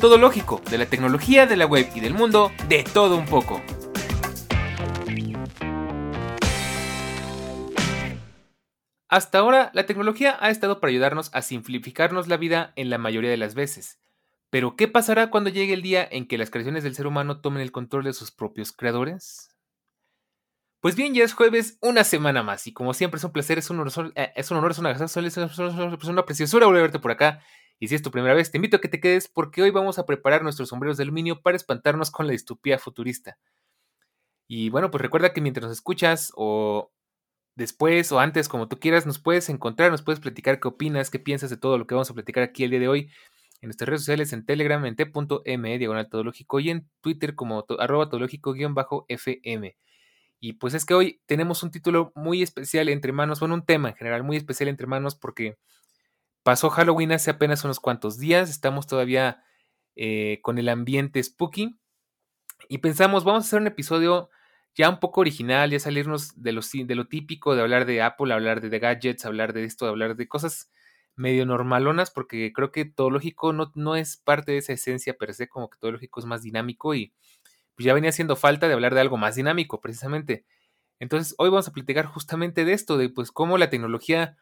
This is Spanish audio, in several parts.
Todo lógico, de la tecnología, de la web y del mundo, de todo un poco. Hasta ahora, la tecnología ha estado para ayudarnos a simplificarnos la vida en la mayoría de las veces. Pero, ¿qué pasará cuando llegue el día en que las creaciones del ser humano tomen el control de sus propios creadores? Pues bien, ya es jueves, una semana más, y como siempre es un placer, es un honor, es, un honor, es una, es una preciosura volver a verte por acá. Y si es tu primera vez, te invito a que te quedes porque hoy vamos a preparar nuestros sombreros de aluminio para espantarnos con la distopía futurista. Y bueno, pues recuerda que mientras nos escuchas o después o antes, como tú quieras, nos puedes encontrar, nos puedes platicar qué opinas, qué piensas de todo lo que vamos a platicar aquí el día de hoy en nuestras redes sociales, en Telegram, en t.m, diagonal todológico, y en Twitter como arroba todológico-fm. Y pues es que hoy tenemos un título muy especial entre manos, bueno, un tema en general muy especial entre manos porque pasó Halloween hace apenas unos cuantos días, estamos todavía eh, con el ambiente spooky y pensamos, vamos a hacer un episodio ya un poco original, ya salirnos de lo, de lo típico, de hablar de Apple, hablar de, gadgets, hablar de esto, hablar de cosas medio normalonas, porque creo que todo lógico no, no es parte de esa esencia per se, como que todo lógico es más dinámico y pues ya venía haciendo falta de hablar de algo más dinámico, precisamente. Entonces, hoy vamos a platicar justamente de esto, de pues cómo la tecnología,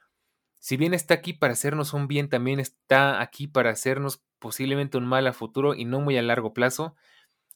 si bien está aquí para hacernos un bien, también está aquí para hacernos posiblemente un mal a futuro y no muy a largo plazo.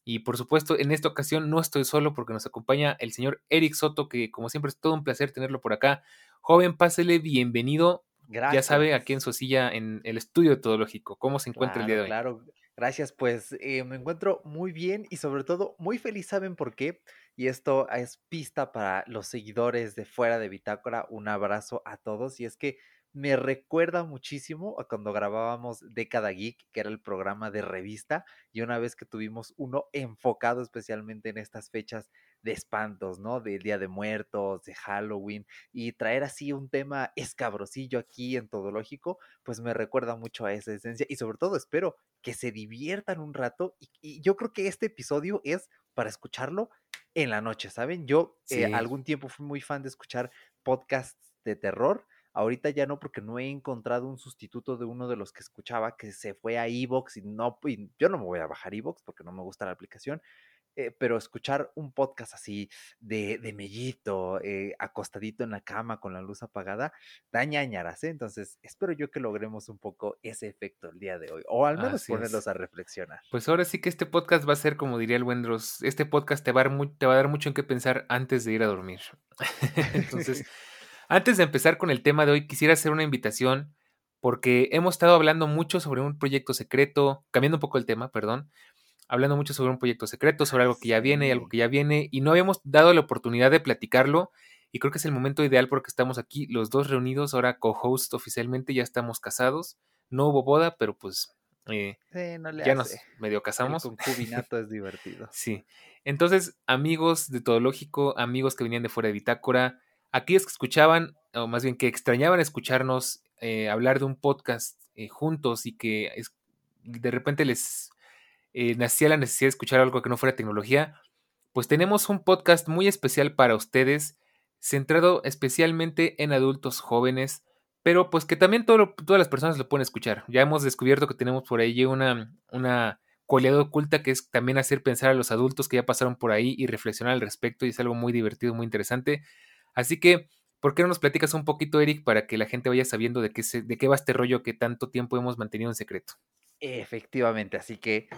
Y por supuesto, en esta ocasión no estoy solo porque nos acompaña el señor Eric Soto, que como siempre es todo un placer tenerlo por acá. Joven, pásele, bienvenido. Gracias. Ya sabe, aquí en su silla en el estudio de Todológico. ¿Cómo se encuentra el día de hoy? Claro, gracias. Pues eh, me encuentro muy bien y sobre todo muy feliz. ¿Saben por qué? Y esto es pista para los seguidores de Fuera de Bitácora. Un abrazo a todos. Y es que me recuerda muchísimo a cuando grabábamos Década Geek, que era el programa de revista, y una vez que tuvimos uno enfocado especialmente en estas fechas de espantos, ¿no? Del Día de Muertos, de Halloween, y traer así un tema escabrosillo aquí en Todo Lógico, pues me recuerda mucho a esa esencia y sobre todo espero que se diviertan un rato y, yo creo que este episodio es para escucharlo en la noche, ¿saben? Yo eh, algún tiempo fui muy fan de escuchar podcasts de terror, Ahorita ya no, porque no he encontrado un sustituto de uno de los que escuchaba que se fue a Evox y no, yo no me voy a bajar Evox porque no me gusta la aplicación. Eh, pero escuchar un podcast así de, de mellito, eh, acostadito en la cama con la luz apagada, daña ñañaras, ¿eh? Entonces, espero yo que logremos un poco ese efecto el día de hoy, o al menos ponerlos a reflexionar. Pues ahora sí que este podcast va a ser, como diría el Wendros, este podcast te va a dar, te va a dar mucho en qué pensar antes de ir a dormir. Entonces... Antes de empezar con el tema de hoy, quisiera hacer una invitación porque hemos estado hablando mucho sobre un proyecto secreto, cambiando un poco el tema, perdón, hablando mucho sobre un proyecto secreto, sobre algo que ya viene y algo que ya viene, y no habíamos dado la oportunidad de platicarlo, y creo que es el momento ideal porque estamos aquí los dos reunidos, ahora co-host oficialmente, ya estamos casados, no hubo boda, pero pues eh, ya nos medio casamos. Un concubinato es divertido. Sí. Entonces, amigos de Todo Lógico, amigos que venían de fuera de Bitácora, aquellos que escuchaban, o más bien que extrañaban escucharnos eh, hablar de un podcast eh, juntos y que de repente les eh, nacía la necesidad de escuchar algo que no fuera tecnología, pues tenemos un podcast muy especial para ustedes, centrado especialmente en adultos jóvenes, pero pues que también todas las personas lo pueden escuchar. Ya hemos descubierto que tenemos por ahí una, una cualidad oculta que es también hacer pensar a los adultos que ya pasaron por ahí y reflexionar al respecto y es algo muy divertido, muy interesante. Así que, ¿por qué no nos platicas un poquito, Eric, para que la gente vaya sabiendo de qué, de qué va este rollo que tanto tiempo hemos mantenido en secreto? Efectivamente, así que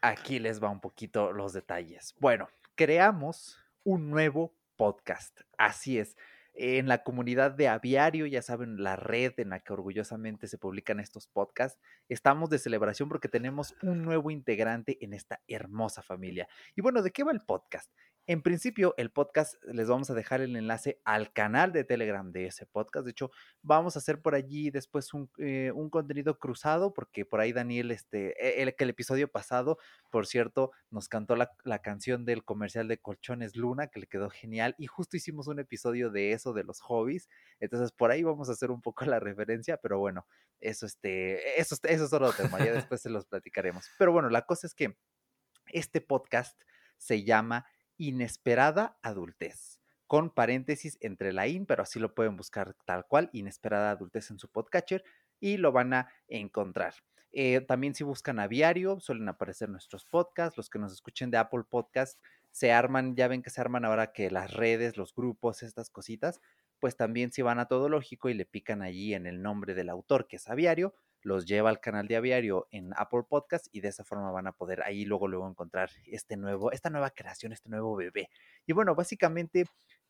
aquí les va un poquito los detalles. Bueno, creamos un nuevo podcast. Así es. En la comunidad de Aviario, ya saben, la red en la que orgullosamente se publican estos podcasts, estamos de celebración porque tenemos un nuevo integrante en esta hermosa familia. Y bueno, ¿de qué va el podcast? En principio, el podcast les vamos a dejar el enlace al canal de Telegram de ese podcast. De hecho, vamos a hacer por allí después un, eh, contenido cruzado, porque por ahí Daniel, este, e, el, el episodio pasado, por cierto, nos cantó la, la canción del comercial de Colchones Luna, que le quedó genial, y justo hicimos un episodio de eso, de los hobbies. Entonces, por ahí vamos a hacer un poco la referencia, pero bueno, eso, este, eso, eso es otro tema, ya después se los platicaremos. Pero bueno, la cosa es que este podcast se llama inesperada adultez, con paréntesis entre la in, pero así lo pueden buscar tal cual, inesperada adultez en su podcatcher y lo van a encontrar. Eh, también si buscan aviario, suelen aparecer nuestros podcasts, los que nos escuchen de Apple Podcast, se arman, ya ven que se arman ahora que las redes, los grupos, estas cositas, pues también si van a todo lógico y le pican allí en el nombre del autor que es aviario, los lleva al canal de Aviario en Apple Podcast y de esa forma van a poder ahí luego luego encontrar este nuevo, esta nueva creación, este nuevo bebé. Y bueno, básicamente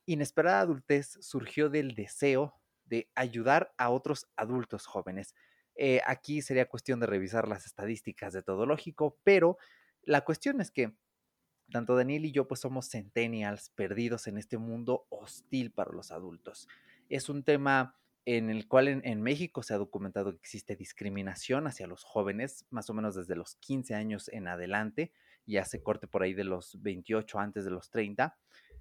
Inesperada Adultez surgió del deseo de ayudar a otros adultos jóvenes. Eh, aquí sería cuestión de revisar las estadísticas de todo lógico, pero la cuestión es que tanto Daniel y yo pues somos centennials perdidos en este mundo hostil para los adultos. Es un tema en el cual en, México se ha documentado que existe discriminación hacia los jóvenes, más o menos desde los 15 años en adelante, y hace corte por ahí de los 28 antes de los 30.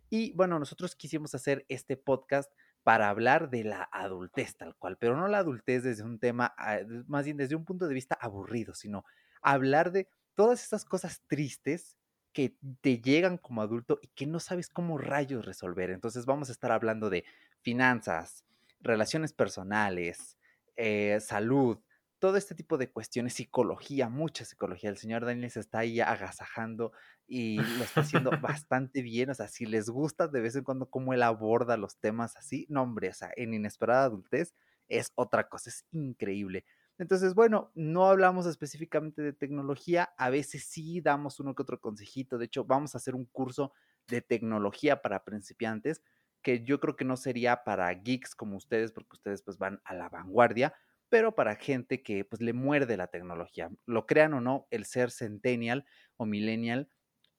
Y bueno, nosotros quisimos hacer este podcast para hablar de la adultez tal cual, pero no la adultez desde un tema, ah, más bien desde un punto de vista aburrido, sino hablar de todas esas cosas tristes que te llegan como adulto y que no sabes cómo rayos resolver. Entonces vamos a estar hablando de finanzas, relaciones personales, eh, salud, todo este tipo de cuestiones, psicología, mucha psicología. El señor Daniel se está ahí agasajando y lo está haciendo bastante bien. O sea, si les gusta de vez en cuando cómo él aborda los temas así, no, hombre, o sea, en Inesperada Adultez es otra cosa, es increíble. Entonces, bueno, no hablamos específicamente de tecnología, a veces sí damos uno que otro consejito. De hecho, vamos a hacer un curso de tecnología para principiantes que yo creo que no sería para geeks como ustedes, porque ustedes pues van a la vanguardia, pero para gente que pues le muerde la tecnología. Lo crean o no, el ser centennial o millennial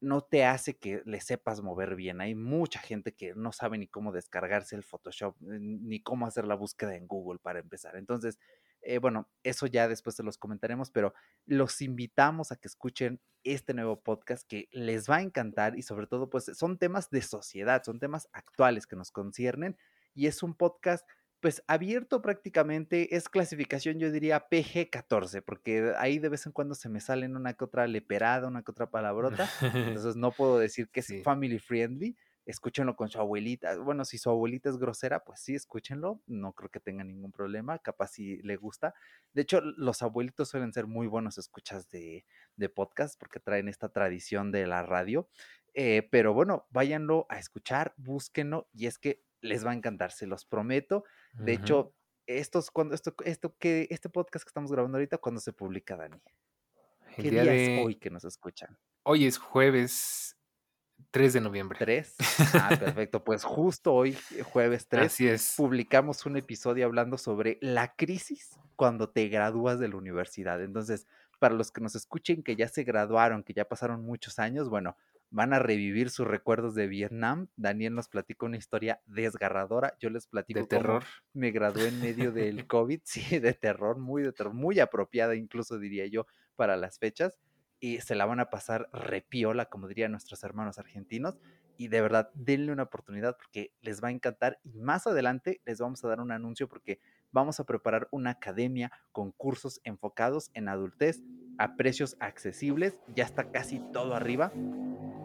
no te hace que le sepas mover bien. Hay mucha gente que no sabe ni cómo descargarse el Photoshop, ni cómo hacer la búsqueda en Google para empezar. Entonces, eh, bueno, eso ya después se los comentaremos, pero los invitamos a que escuchen este nuevo podcast que les va a encantar y sobre todo, pues son temas de sociedad, son temas actuales que nos conciernen y es un podcast pues abierto prácticamente, es clasificación yo diría PG-14, porque ahí de vez en cuando se me salen una que otra leperada, una que otra palabrota, entonces no puedo decir que es family friendly, escúchenlo con su abuelita. Bueno, si su abuelita es grosera, pues sí, escúchenlo. No creo que tenga ningún problema. Capaz si le gusta. De hecho, los abuelitos suelen ser muy buenos escuchas de, de podcast porque traen esta tradición de la radio. Eh, pero bueno, váyanlo a escuchar, búsquenlo y es que les va a encantar, se los prometo. De hecho, estos, cuando, esto, esto que, este podcast que estamos grabando ahorita, cuando se publica, Dani? ¿Qué día, es hoy que nos escuchan? Hoy es jueves 3 de noviembre. 3. Ah, perfecto. Pues justo hoy, eh, jueves 3, Así es. publicamos un episodio hablando sobre la crisis cuando te gradúas de la universidad. Entonces, para los que nos escuchen que ya se graduaron, que ya pasaron muchos años, bueno, van a revivir sus recuerdos de Vietnam. Daniel nos platica una historia desgarradora. Yo les platico de terror. me gradué en medio del COVID, sí, de terror, muy de terror, muy apropiada incluso diría yo para las fechas y se la van a pasar repiola, como dirían nuestros hermanos argentinos. Y de verdad, denle una oportunidad porque les va a encantar. Y más adelante les vamos a dar un anuncio porque vamos a preparar una academia con cursos enfocados en adultez a precios accesibles. Ya está casi todo arriba,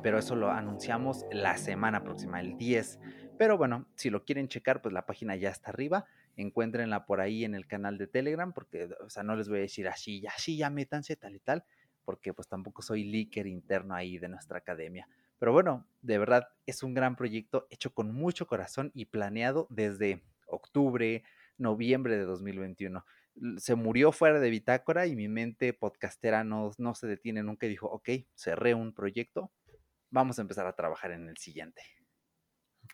pero eso lo anunciamos la semana próxima, el 10. Pero bueno, si lo quieren checar, pues la página ya está arriba. Encuéntrenla por ahí en el canal de Telegram, porque, o sea, no les voy a decir así, así, ya métanse tal y tal porque pues tampoco soy leaker interno ahí de nuestra academia. Pero bueno, de verdad es un gran proyecto hecho con mucho corazón y planeado desde octubre, noviembre de 2021. Se murió fuera de bitácora y mi mente podcastera no, no se detiene nunca y dijo, ok, cerré un proyecto, vamos a empezar a trabajar en el siguiente.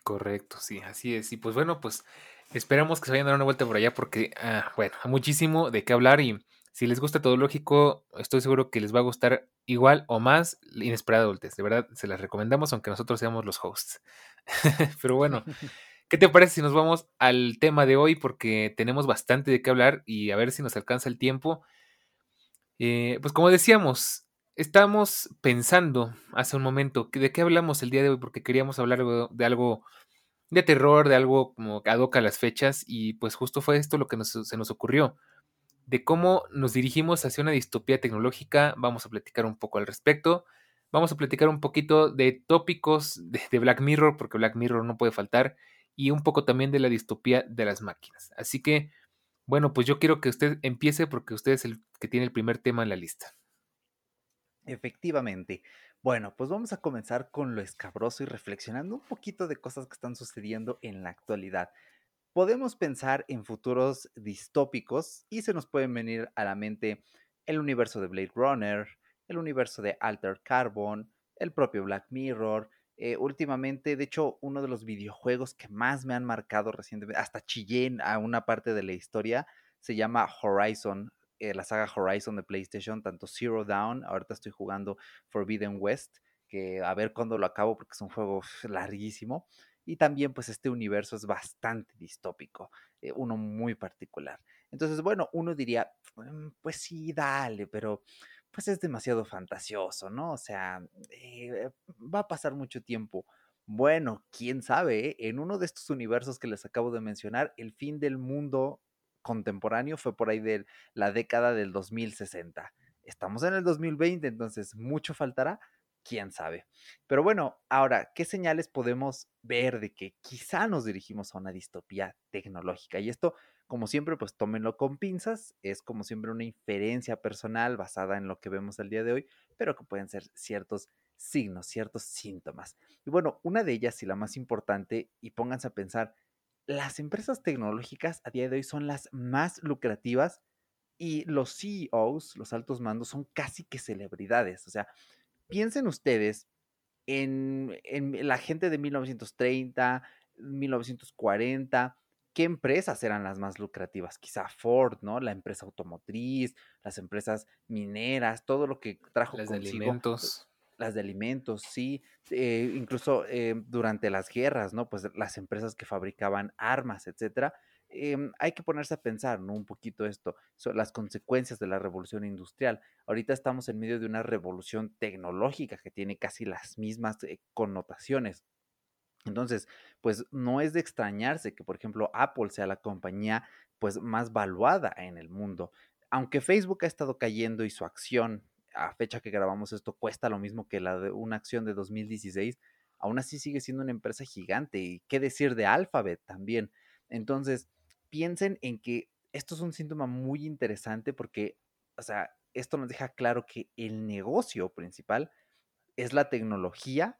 Correcto, sí, así es. Y pues bueno, pues esperamos que se vayan a dar una vuelta por allá porque, ah, bueno, hay muchísimo de qué hablar y si les gusta todo lógico, estoy seguro que les va a gustar igual o más inesperada adultez. De verdad, se las recomendamos, aunque nosotros seamos los hosts. Pero bueno, ¿qué te parece si nos vamos al tema de hoy? Porque tenemos bastante de qué hablar y a ver si nos alcanza el tiempo. Eh, pues como decíamos, estamos pensando hace un momento de qué hablamos el día de hoy, porque queríamos hablar de algo de terror, de algo como que adoca las fechas, y pues justo fue esto lo que se nos ocurrió de cómo nos dirigimos hacia una distopía tecnológica. Vamos a platicar un poco al respecto. Vamos a platicar un poquito de tópicos de, Black Mirror, porque Black Mirror no puede faltar, y un poco también de la distopía de las máquinas. Así que, bueno, pues yo quiero que usted empiece porque usted es el que tiene el primer tema en la lista. Efectivamente. Bueno, pues vamos a comenzar con lo escabroso y reflexionando un poquito de cosas que están sucediendo en la actualidad podemos pensar en futuros distópicos y se nos pueden venir a la mente el universo de Blade Runner, el universo de Alter Carbon, el propio Black Mirror. Eh, últimamente, de hecho, uno de los videojuegos que más me han marcado recientemente, hasta chillé a una parte de la historia, se llama Horizon, eh, la saga Horizon de PlayStation, tanto Zero Down, ahorita estoy jugando Forbidden West, que a ver cuándo lo acabo porque es un juego larguísimo. Y también pues este universo es bastante distópico, eh, uno muy particular. Entonces, bueno, uno diría, mm, pues sí, dale, pero pues es demasiado fantasioso, ¿no? O sea, eh, va a pasar mucho tiempo. Bueno, quién sabe, ¿eh? en uno de estos universos que les acabo de mencionar, el fin del mundo contemporáneo fue por ahí de la década del 2060. Estamos en el 2020, entonces mucho faltará, quién sabe. Pero bueno, ahora, ¿qué señales podemos ver de que quizá nos dirigimos a una distopía tecnológica? Y esto, como siempre, pues tómenlo con pinzas, es como siempre una inferencia personal basada en lo que vemos al día de hoy, pero que pueden ser ciertos signos, ciertos síntomas. Y bueno, una de ellas y la más importante, y pónganse a pensar, las empresas tecnológicas a día de hoy son las más lucrativas y los CEOs, los altos mandos, son casi que celebridades. O sea, piensen ustedes en, la gente de 1930, 1940, ¿qué empresas eran las más lucrativas? Quizá Ford, ¿no? La empresa automotriz, las empresas mineras, todo lo que trajo las de alimentos. Las de alimentos, sí. Eh, incluso eh, durante las guerras, ¿no? Pues las empresas que fabricaban armas, etcétera. Em, hay que ponerse a pensar, ¿no? Un poquito esto, las consecuencias de la revolución industrial. Ahorita estamos en medio de una revolución tecnológica que tiene casi las mismas eh, connotaciones. Entonces, pues no es de extrañarse que, por ejemplo, Apple sea la compañía pues más valuada en el mundo. Aunque Facebook ha estado cayendo y su acción a fecha que grabamos esto cuesta lo mismo que la de una acción de 2016, aún así sigue siendo una empresa gigante. Y qué decir de Alphabet también. Entonces, piensen en que esto es un síntoma muy interesante porque, o sea, esto nos deja claro que el negocio principal es la tecnología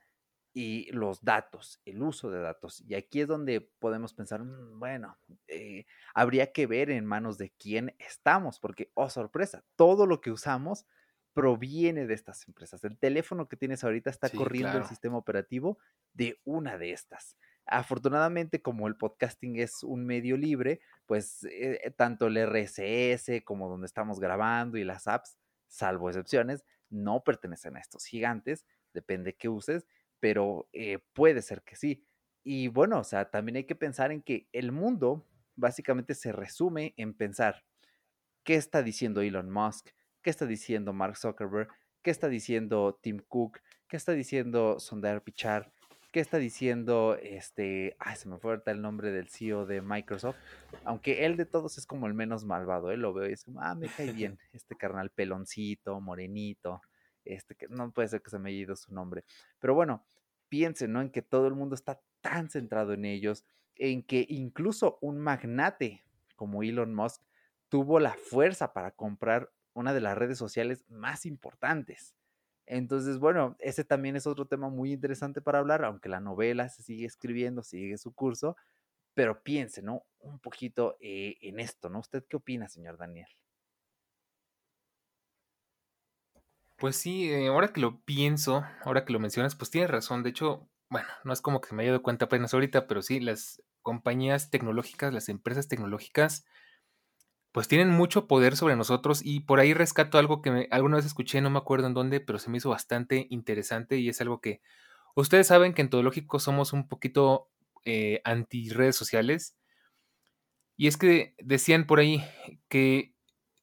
y los datos, el uso de datos. Y aquí es donde podemos pensar, mm, bueno, eh, habría que ver en manos de quién estamos, porque, oh sorpresa, todo lo que usamos proviene de estas empresas. El teléfono que tienes ahorita está corriendo el sistema operativo de una de estas. Afortunadamente, como el podcasting es un medio libre, pues eh, tanto el RSS como donde estamos grabando y las apps, salvo excepciones, no pertenecen a estos gigantes, depende qué uses, pero eh, puede ser que sí. Y bueno, o sea, también hay que pensar en que el mundo básicamente se resume en pensar qué está diciendo Elon Musk, qué está diciendo Mark Zuckerberg, qué está diciendo Tim Cook, qué está diciendo Sundar Pichar, ¿Qué está diciendo este? Ay, se me fue el nombre del CEO de Microsoft. Aunque él de todos es como el menos malvado, ¿eh? Lo veo y es como, ah, me cae bien. Este carnal peloncito, morenito. Este que no puede ser que se me haya ido su nombre. Pero bueno, piensen, ¿no? En que todo el mundo está tan centrado en ellos, en que incluso un magnate como Elon Musk tuvo la fuerza para comprar una de las redes sociales más importantes. Entonces, bueno, ese también es otro tema muy interesante para hablar, aunque la novela se sigue escribiendo, sigue su curso, pero piense, ¿no? Un poquito eh, en esto, ¿no? ¿Usted qué opina, señor Daniel? Pues sí, eh, ahora que lo pienso, ahora que lo mencionas, pues tienes razón. De hecho, bueno, no es como que me haya dado cuenta apenas ahorita, pero sí, las compañías tecnológicas, las empresas tecnológicas, pues tienen mucho poder sobre nosotros y por ahí rescato algo que alguna vez escuché, no me acuerdo en dónde, pero se me hizo bastante interesante y es algo que ustedes saben que en todo lógico somos un poquito eh, anti redes sociales. Y es que decían por ahí que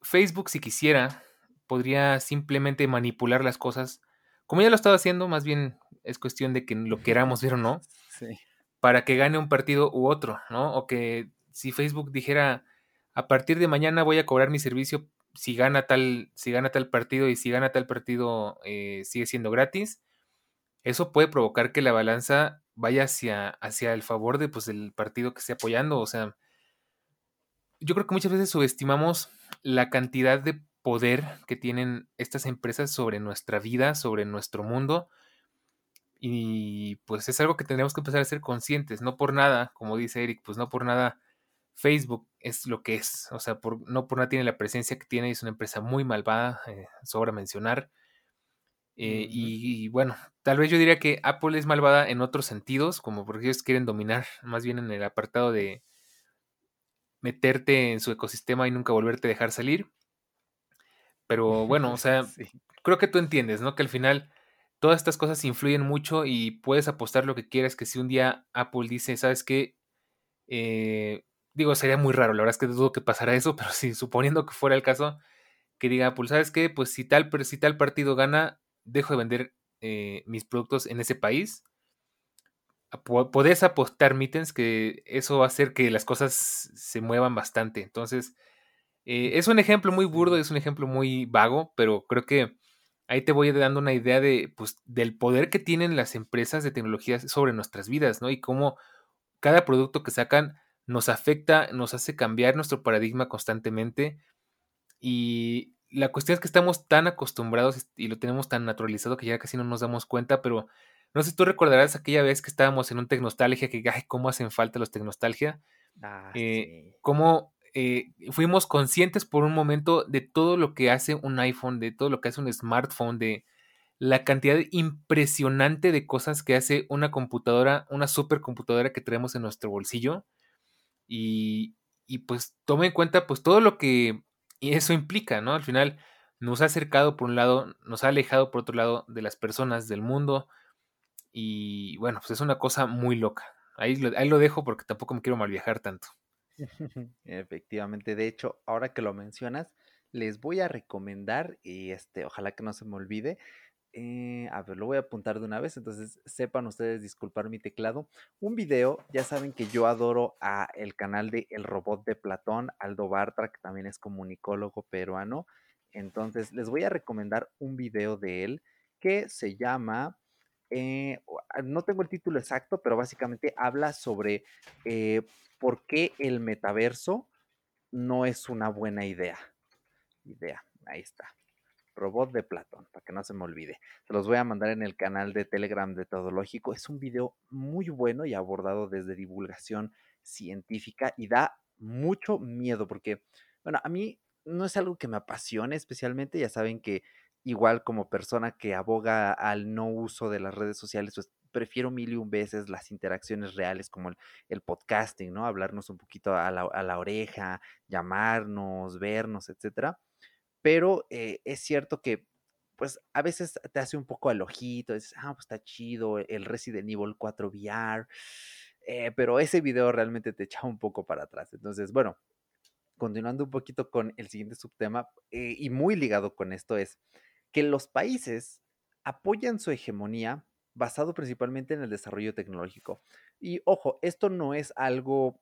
Facebook si quisiera podría simplemente manipular las cosas, como ya lo estaba haciendo, más bien es cuestión de que lo queramos ver o no, para que gane un partido u otro, ¿no? O que si Facebook dijera, a partir de mañana voy a cobrar mi servicio si gana tal, si gana tal partido y si gana tal partido eh, sigue siendo gratis, eso puede provocar que la balanza vaya hacia, hacia el favor de, pues, del partido que esté apoyando. O sea, yo creo que muchas veces subestimamos la cantidad de poder que tienen estas empresas sobre nuestra vida, sobre nuestro mundo. Y pues es algo que tenemos que empezar a ser conscientes. No por nada, como dice Eric, pues no por nada Facebook es lo que es. O sea, por, no por nada tiene la presencia que tiene. Es una empresa muy malvada, eh, sobra mencionar. Eh, y, bueno, tal vez yo diría que Apple es malvada en otros sentidos, como porque ellos quieren dominar más bien en el apartado de meterte en su ecosistema y nunca volverte a dejar salir. Pero bueno, o sea, creo que tú entiendes, ¿no? Que al final todas estas cosas influyen mucho y puedes apostar lo que quieras, que si un día Apple dice, ¿sabes qué? Eh, digo, sería muy raro, la verdad es que dudo que pasara eso, pero si suponiendo que fuera el caso, que diga Apple, ¿sabes qué? Pues si tal, si tal partido gana, dejo de vender eh, mis productos en ese país. Podés apostar, Mittens, que eso va a hacer que las cosas se muevan bastante. Entonces, eh, es un ejemplo muy burdo, es un ejemplo muy vago, pero creo que ahí te voy dando una idea de, pues, del poder que tienen las empresas de tecnología sobre nuestras vidas, ¿no? Y cómo cada producto que sacan nos afecta, nos hace cambiar nuestro paradigma constantemente. Y la cuestión es que estamos tan acostumbrados y lo tenemos tan naturalizado que ya casi no nos damos cuenta, pero no sé si tú recordarás aquella vez que estábamos en un Tecnostalgia, que, ay, cómo hacen falta los Tecnostalgia. Ah, eh, Cómo eh, fuimos conscientes por un momento de todo lo que hace un iPhone, de todo lo que hace un smartphone, de la cantidad impresionante de cosas que hace una computadora, una supercomputadora que tenemos en nuestro bolsillo. Y, y pues tome en cuenta pues todo lo que eso implica, ¿no? Al final nos ha acercado por un lado, nos ha alejado por otro lado de las personas, del mundo. Y bueno, pues es una cosa muy loca. Ahí lo, ahí lo dejo porque tampoco me quiero mal viajar tanto. Efectivamente, de hecho, ahora que lo mencionas, les voy a recomendar, y este, ojalá que no se me olvide, eh, a ver, lo voy a apuntar de una vez, entonces sepan ustedes disculpar mi teclado. Un video, ya saben que yo adoro a el canal de El Robot de Platón, Aldo Bartra, que también es comunicólogo peruano. Entonces, les voy a recomendar un video de él que se llama, eh, no tengo el título exacto, pero básicamente habla sobre eh, por qué el metaverso no es una buena idea. Idea, ahí está. Robot de Platón, para que no se me olvide. Se los voy a mandar en el canal de Telegram de Todológico. Es un video muy bueno y abordado desde divulgación científica y da mucho miedo porque, bueno, a mí no es algo que me apasione especialmente. Ya saben que igual como persona que aboga al no uso de las redes sociales, pues prefiero mil y un veces las interacciones reales como el, podcasting, ¿no? Hablarnos un poquito a la, oreja, llamarnos, vernos, etcétera. Pero eh, es cierto que, pues, a veces te hace un poco al ojito, dices, ah, pues está chido, el Resident Evil 4 VR, eh, pero ese video realmente te echa un poco para atrás. Entonces, bueno, continuando un poquito con el siguiente subtema, eh, y muy ligado con esto, es que los países apoyan su hegemonía basado principalmente en el desarrollo tecnológico. Y ojo, esto no es algo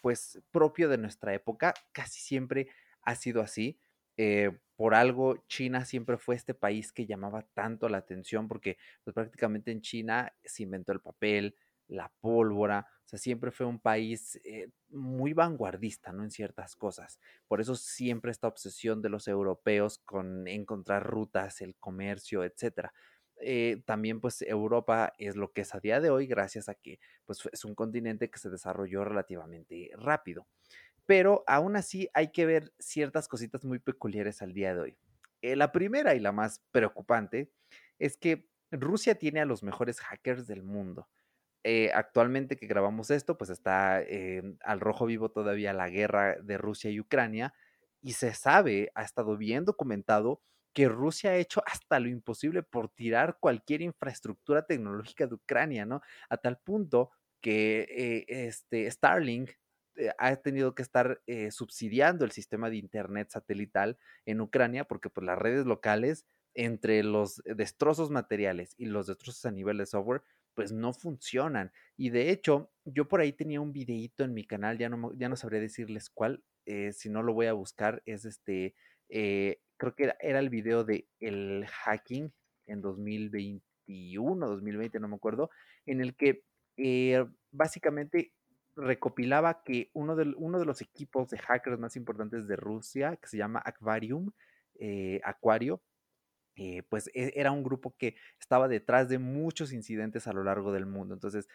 pues propio de nuestra época, casi siempre ha sido así. Eh, por algo China siempre fue este país que llamaba tanto la atención porque pues, prácticamente en China se inventó el papel, la pólvora, o sea, siempre fue un país eh, muy vanguardista, ¿no? En ciertas cosas. Por eso siempre esta obsesión de los europeos con encontrar rutas, el comercio, etcétera. Eh, también pues Europa es lo que es a día de hoy gracias a que pues es un continente que se desarrolló relativamente rápido. Pero aún así hay que ver ciertas cositas muy peculiares al día de hoy. Eh, la primera y la más preocupante es que Rusia tiene a los mejores hackers del mundo. eh, actualmente que grabamos esto, pues está al rojo vivo todavía la guerra de Rusia y Ucrania y se sabe, ha estado bien documentado, que Rusia ha hecho hasta lo imposible por tirar cualquier infraestructura tecnológica de Ucrania, ¿no? A tal punto que eh, este Starlink eh, ha tenido que estar eh, subsidiando el sistema de internet satelital en Ucrania porque pues las redes locales entre los destrozos materiales y los destrozos a nivel de software pues no funcionan. Y de hecho, yo por ahí tenía un videíto en mi canal, ya no, ya no sabría decirles cuál, eh, si no lo voy a buscar, es este, eh, creo que era, el video de el hacking en 2021, 2020, no me acuerdo, en el que eh, básicamente recopilaba que uno de, uno de los equipos de hackers más importantes de Rusia, que se llama Aquarium, Acuario, pues e, era un grupo que estaba detrás de muchos incidentes a lo largo del mundo. Entonces,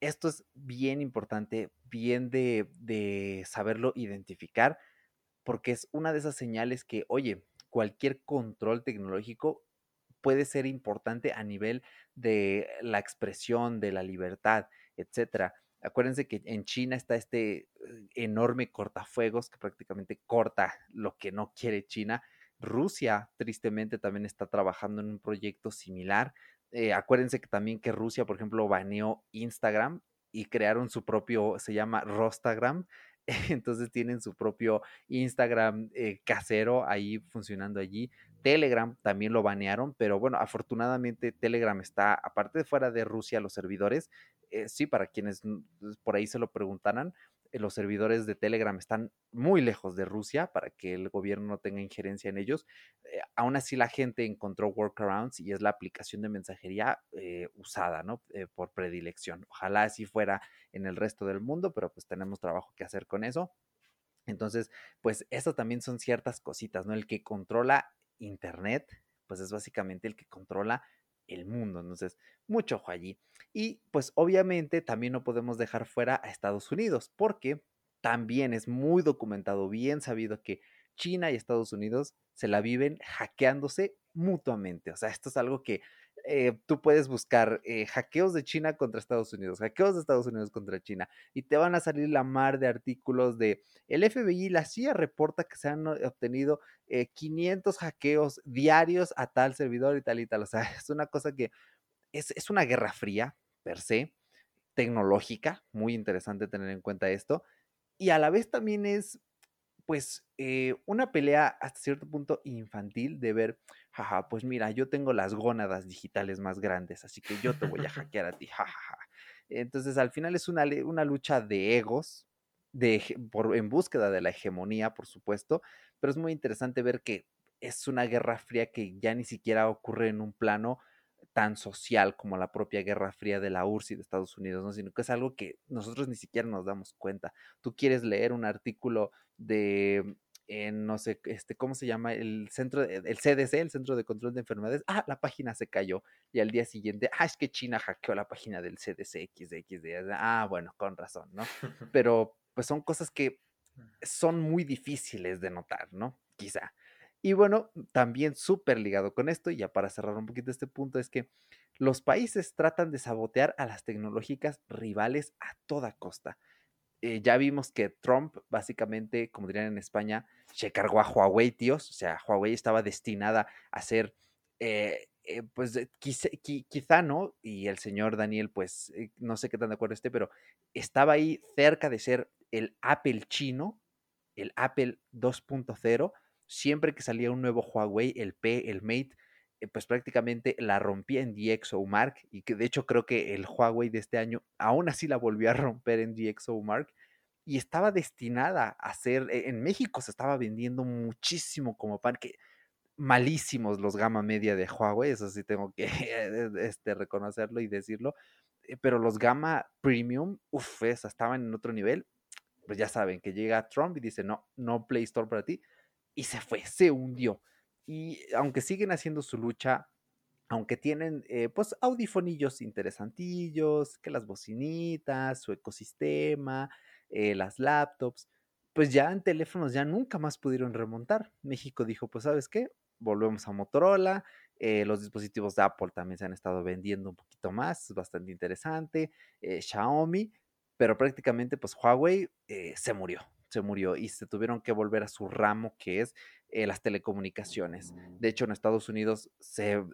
esto es bien importante, bien de, saberlo identificar, porque es una de esas señales que, oye, cualquier control tecnológico puede ser importante a nivel de la expresión, de la libertad, etcétera. Acuérdense que en China está este eh, enorme cortafuegos que prácticamente corta lo que no quiere China. Rusia, tristemente, también está trabajando en un proyecto similar eh, acuérdense que también que Rusia, por ejemplo, baneó Instagram y crearon su propio, se llama Rostagram. Entonces tienen su propio Instagram eh, casero ahí funcionando allí. Telegram también lo banearon, pero bueno, afortunadamente Telegram está, aparte de fuera de Rusia, los servidores, eh, sí, para quienes por ahí se lo preguntaran, eh, los servidores de Telegram están muy lejos de Rusia para que el gobierno no tenga injerencia en ellos. Eh, aún así la gente encontró workarounds y es la aplicación de mensajería usada, ¿no? por predilección. Ojalá así fuera en el resto del mundo, pero pues tenemos trabajo que hacer con eso. Entonces, pues eso también son ciertas cositas, ¿no? El que controla Internet, pues es básicamente el que controla el mundo. Entonces, mucho ojo allí. Y pues obviamente también no podemos dejar fuera a Estados Unidos, porque también es muy documentado, bien sabido que China y Estados Unidos se la viven hackeándose mutuamente. O sea, esto es algo que eh, tú puedes buscar eh, hackeos de China contra Estados Unidos, hackeos de Estados Unidos contra China, y te van a salir la mar de artículos de el FBI, la CIA reporta que se han obtenido 500 eh, hackeos diarios a tal servidor y tal y tal. O sea, es una cosa que es, es una guerra fría, per se, tecnológica, muy interesante tener en cuenta esto, y a la vez también es pues eh, una pelea hasta cierto punto infantil de ver, jaja, pues mira, yo tengo las gónadas digitales más grandes, así que yo te voy a hackear a ti, jajaja. Entonces al final es una, una lucha de egos, de, por, en búsqueda de la hegemonía, por supuesto, pero es muy interesante ver que es una guerra fría que ya ni siquiera ocurre en un plano tan social como la propia Guerra Fría de la URSS y de Estados Unidos, ¿no? sino que es algo que nosotros ni siquiera nos damos cuenta. Tú quieres leer un artículo de, eh, no sé, este, ¿cómo se llama? El centro, el CDC, el Centro de Control de Enfermedades. Ah, la página se cayó. Y al día siguiente, ah, es que China hackeó la página del CDC XD. Ah, bueno, con razón, ¿no? Pero pues son cosas que son muy difíciles de notar, ¿no? Quizá. Y bueno, también súper ligado con esto, y ya para cerrar un poquito este punto, es que los países tratan de sabotear a las tecnológicas rivales a toda costa. Eh, ya vimos que Trump, básicamente, como dirían en España, se cargó a Huawei, tíos. O sea, Huawei estaba destinada a ser, eh, eh, pues quizá, no, y el señor Daniel, pues no sé qué tan de acuerdo esté, pero estaba ahí cerca de ser el Apple chino, el Apple 2.0 siempre que salía un nuevo Huawei, el P, el Mate, eh, pues prácticamente la rompía en DxOMark y que de hecho creo que el Huawei de este año aún así la volvió a romper en DxOMark y estaba destinada a ser, e, en México se estaba vendiendo muchísimo como pan, que malísimos los gama media de Huawei, eso sí tengo que este, reconocerlo y decirlo, eh, pero los gama premium, uff, estaban en otro nivel, pues ya saben que llega Trump y dice, no, no Play Store para ti, y se fue, se hundió. Y aunque siguen haciendo su lucha, aunque tienen eh, pues audifonillos interesantillos, que las bocinitas, su ecosistema, eh, las laptops, pues ya en teléfonos ya nunca más pudieron remontar. México dijo, pues sabes qué, volvemos a Motorola, Eh, los dispositivos de Apple también se han estado vendiendo un poquito más, es bastante interesante. Eh, Xiaomi, pero prácticamente pues Huawei eh, se murió, se murió y se tuvieron que volver a su ramo que es eh, las telecomunicaciones. De hecho, en Estados Unidos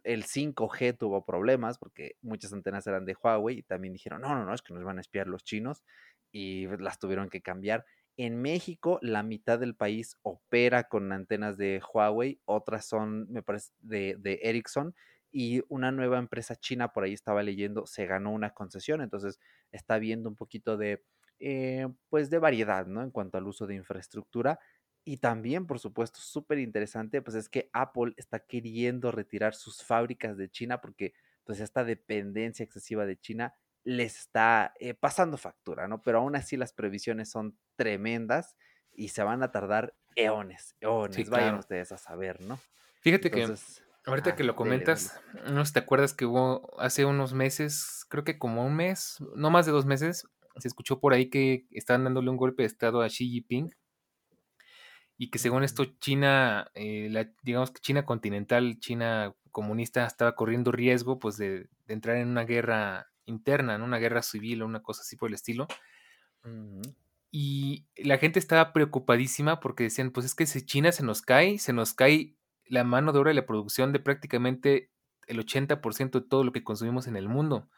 el 5G tuvo problemas porque muchas antenas eran de Huawei y también dijeron, no, no, no, es que nos van a espiar los chinos y las tuvieron que cambiar. En México, la mitad del país opera con antenas de Huawei, otras son, me parece, de, de Ericsson y una nueva empresa china, por ahí estaba leyendo, se ganó una concesión, entonces está viendo un poquito de, eh, pues de variedad, ¿no? En cuanto al uso de infraestructura. Y también, por supuesto, súper interesante, pues es que Apple está queriendo retirar sus fábricas de China porque pues esta dependencia excesiva de China les está eh, pasando factura, ¿no? Pero aún así las previsiones son tremendas y se van a tardar eones, eones, Sí, vayan claro. ustedes a saber, ¿no? Fíjate que Entonces, ahorita ajá, que lo dele, comentas, dele. no sé si te acuerdas que hubo hace unos meses, creo que como un mes, no más de dos meses, se escuchó por ahí que estaban dándole un golpe de estado a Xi Jinping y que según esto China, eh, la- digamos que China continental, China comunista estaba corriendo riesgo pues de, de entrar en una guerra interna, en una guerra civil o una cosa así por el estilo. Y la gente estaba preocupadísima porque decían, pues es que si China se nos cae, se nos cae la mano de obra y la producción de prácticamente el 80% de todo lo que consumimos en el mundo.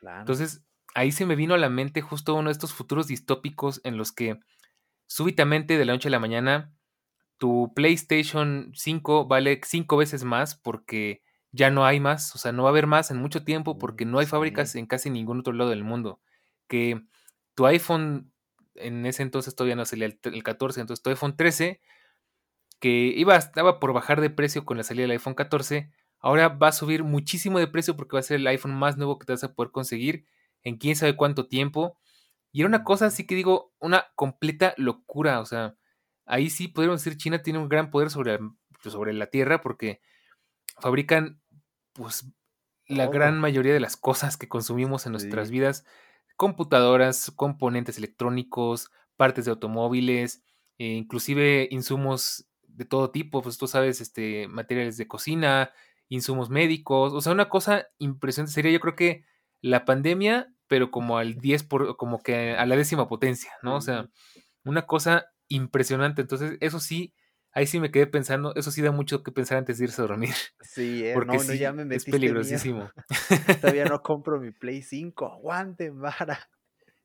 Claro. Entonces, ahí se me vino a la mente justo uno de estos futuros distópicos en los que súbitamente de la noche a la mañana tu PlayStation 5 vale cinco veces más porque ya no hay más, o sea, no va a haber más en mucho tiempo Mm, porque no hay fábricas en casi ningún otro lado del mundo. Que tu iPhone, en ese entonces todavía no salía el, el 14, entonces tu iPhone 13, que iba, estaba por bajar de precio con la salida del iPhone 14, ahora va a subir muchísimo de precio porque va a ser el iPhone más nuevo que te vas a poder conseguir en quién sabe cuánto tiempo. Y era una cosa así que digo, una completa locura. O sea, ahí sí podríamos decir China tiene un gran poder sobre, sobre la Tierra porque fabrican pues la gran mayoría de las cosas que consumimos en nuestras Sí. vidas, computadoras, componentes electrónicos, partes de automóviles, eh, inclusive insumos de todo tipo, pues tú sabes, este, materiales de cocina, insumos médicos, o sea, una cosa impresionante sería yo creo que la pandemia, pero como al 10 por, como que a la décima potencia, ¿no? O sea, una cosa impresionante. Entonces, eso sí, ahí sí me quedé pensando, eso sí da mucho que pensar antes de irse a dormir, sí, eh, porque no, no, ya me es peligrosísimo. Todavía no compro mi Play 5, aguanten, vara.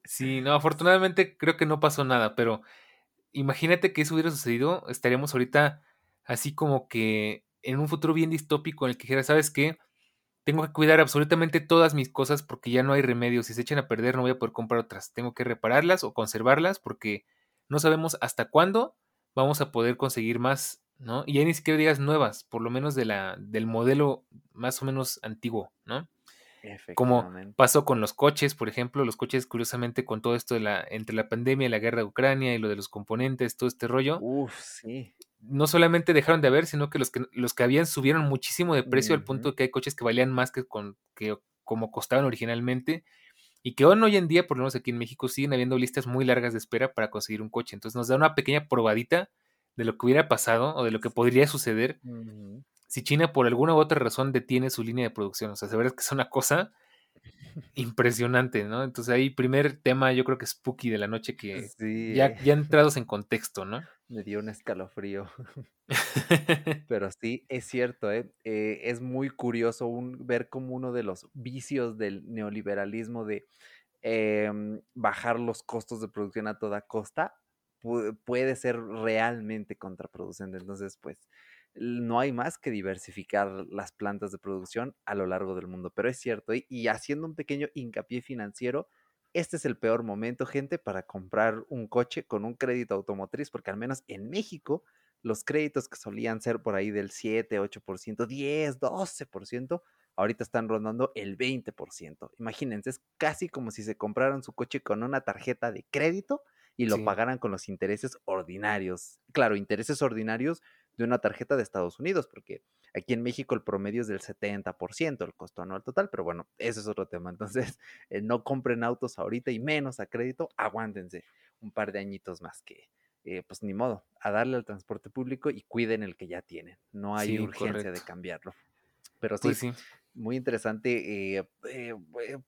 Sí, no, afortunadamente creo que no pasó nada, pero imagínate que eso hubiera sucedido, estaríamos ahorita así como que en un futuro bien distópico en el que dijera, ¿sabes qué? Tengo que cuidar absolutamente todas mis cosas porque ya no hay remedio. Si se echan a perder, no voy a poder comprar otras. Tengo que repararlas o conservarlas porque no sabemos hasta cuándo vamos a poder conseguir más, ¿no? Y ya ni siquiera digas nuevas, por lo menos de la, del modelo más o menos antiguo, ¿no? Como pasó con los coches, por ejemplo, los coches, curiosamente, con todo esto de la, entre la pandemia, la guerra de Ucrania y lo de los componentes, todo este rollo, Uf, sí. No solamente dejaron de haber, sino que los que, los que habían subieron muchísimo de precio al punto de que hay coches que valían más que, con, que como costaban originalmente y que aún hoy en día, por lo menos aquí en México, siguen habiendo listas muy largas de espera para conseguir un coche. Entonces nos da una pequeña probadita de lo que hubiera pasado o de lo que podría suceder si China por alguna u otra razón detiene su línea de producción. O sea, de verdad que es una cosa impresionante, ¿no? Entonces ahí primer tema yo creo que spooky de la noche que Sí, ya, ya entrados en contexto, ¿no? Me dio un escalofrío. Pero sí, es cierto, ¿eh? Eh, es muy curioso un, ver como uno de los vicios del neoliberalismo de em, bajar los costos de producción a toda costa pu- puede ser realmente contraproducente. Entonces, pues no hay más que diversificar las plantas de producción a lo largo del mundo. Pero es cierto, y, y haciendo un pequeño hincapié financiero, este es el peor momento, gente, para comprar un coche con un crédito automotriz, porque al menos en México los créditos que solían ser por ahí del 7, 8%, 10, 12%, ahorita están rondando el 20%. Imagínense, es casi como si se compraran su coche con una tarjeta de crédito y lo Sí, pagaran con los intereses ordinarios. Claro, intereses ordinarios de una tarjeta de Estados Unidos, porque aquí en México el promedio es del 70% el costo anual total, pero bueno, ese es otro tema. Entonces, eh, no compren autos ahorita y menos a crédito, aguántense un par de añitos más que, eh, pues ni modo, a darle al transporte público y cuiden el que ya tienen. No hay sí, urgencia de cambiarlo. Pero sí, Pues sí. muy interesante eh,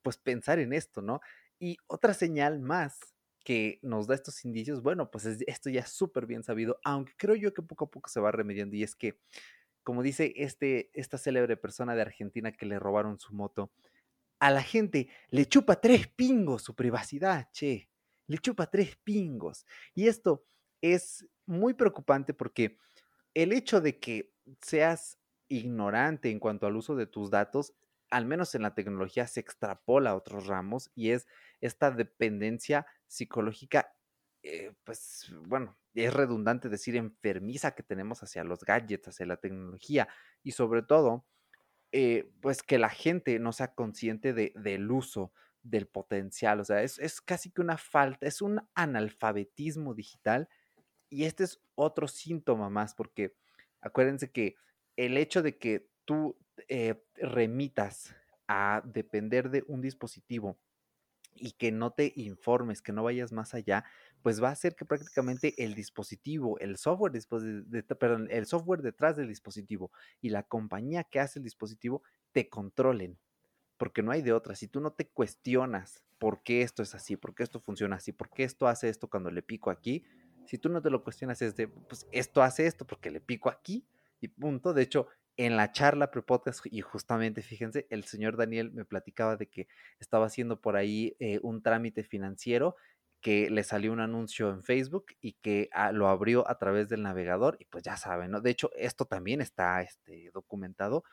pues pensar en esto, ¿no? Y otra señal más que nos da estos indicios, bueno, pues es- esto ya es súper bien sabido, aunque creo yo que poco a poco se va remediando y es que, como dice este, esta célebre persona de Argentina que le robaron su moto, a la gente le chupa tres pingos su privacidad, che, le chupa tres pingos. Y esto es muy preocupante porque el hecho de que seas ignorante en cuanto al uso de tus datos, al menos en la tecnología, se extrapola a otros ramos y es esta dependencia psicológica, eh, pues bueno, es redundante decir enfermiza que tenemos hacia los gadgets, hacia la tecnología y sobre todo, eh, pues que la gente no sea consciente de, del uso del potencial, o sea, es, es casi que una falta, es un analfabetismo digital y este es otro síntoma más, porque acuérdense que el hecho de que tú eh, remitas a depender de un dispositivo y que no te informes, que no vayas más allá, pues va a hacer que prácticamente el dispositivo, el software, de, perdón, el software detrás del dispositivo y la compañía que hace el dispositivo te controlen, porque no hay de otra. Si tú no te cuestionas por qué esto es así, por qué esto funciona así, por qué esto hace esto cuando le pico aquí, si tú no te lo cuestionas es de, pues esto hace esto porque le pico aquí y punto. De hecho, en la charla pre-podcast, y justamente fíjense, el señor Daniel me platicaba de que estaba haciendo por ahí eh, un trámite financiero que le salió un anuncio en Facebook y que ah, lo abrió a través del navegador y pues ya saben, ¿no? De hecho, esto también está este, documentado,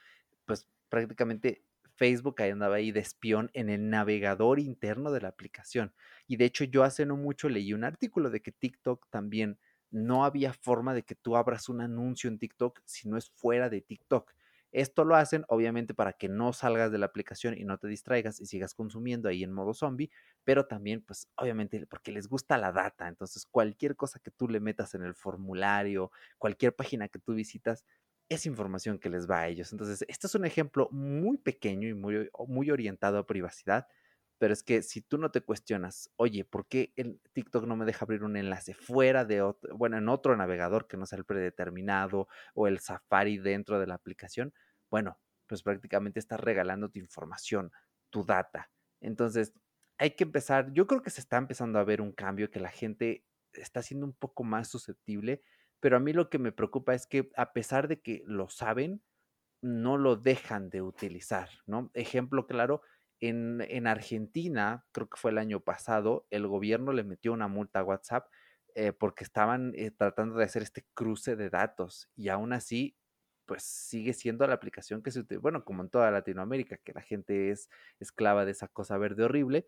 pues prácticamente Facebook andaba ahí de espión en el navegador interno de la aplicación. Y de hecho yo hace no mucho leí un artículo de que TikTok también no había forma de que tú abras un anuncio en TikTok si no es fuera de TikTok. Esto lo hacen obviamente para que no salgas de la aplicación y no te distraigas y sigas consumiendo ahí en modo zombie, pero también pues obviamente porque les gusta la data. Entonces cualquier cosa que tú le metas en el formulario, cualquier página que tú visitas, es información que les va a ellos. Entonces, este es un ejemplo muy pequeño y muy, muy orientado a privacidad, pero es que si tú no te cuestionas, oye, ¿por qué el TikTok no me deja abrir un enlace fuera de otro, bueno, en otro navegador que no sea el predeterminado o el Safari dentro de la aplicación? Bueno, pues prácticamente estás regalando tu información, tu data. Entonces, hay que empezar, yo creo que se está empezando a ver un cambio, que la gente está siendo un poco más susceptible pero a mí lo que me preocupa es que a pesar de que lo saben, no lo dejan de utilizar, ¿no? Ejemplo claro, en, en Argentina, creo que fue el año pasado, el gobierno le metió una multa a WhatsApp eh, porque estaban eh, tratando de hacer este cruce de datos y aún así, pues sigue siendo la aplicación que se utiliza, bueno, como en toda Latinoamérica, que la gente es esclava de esa cosa verde horrible,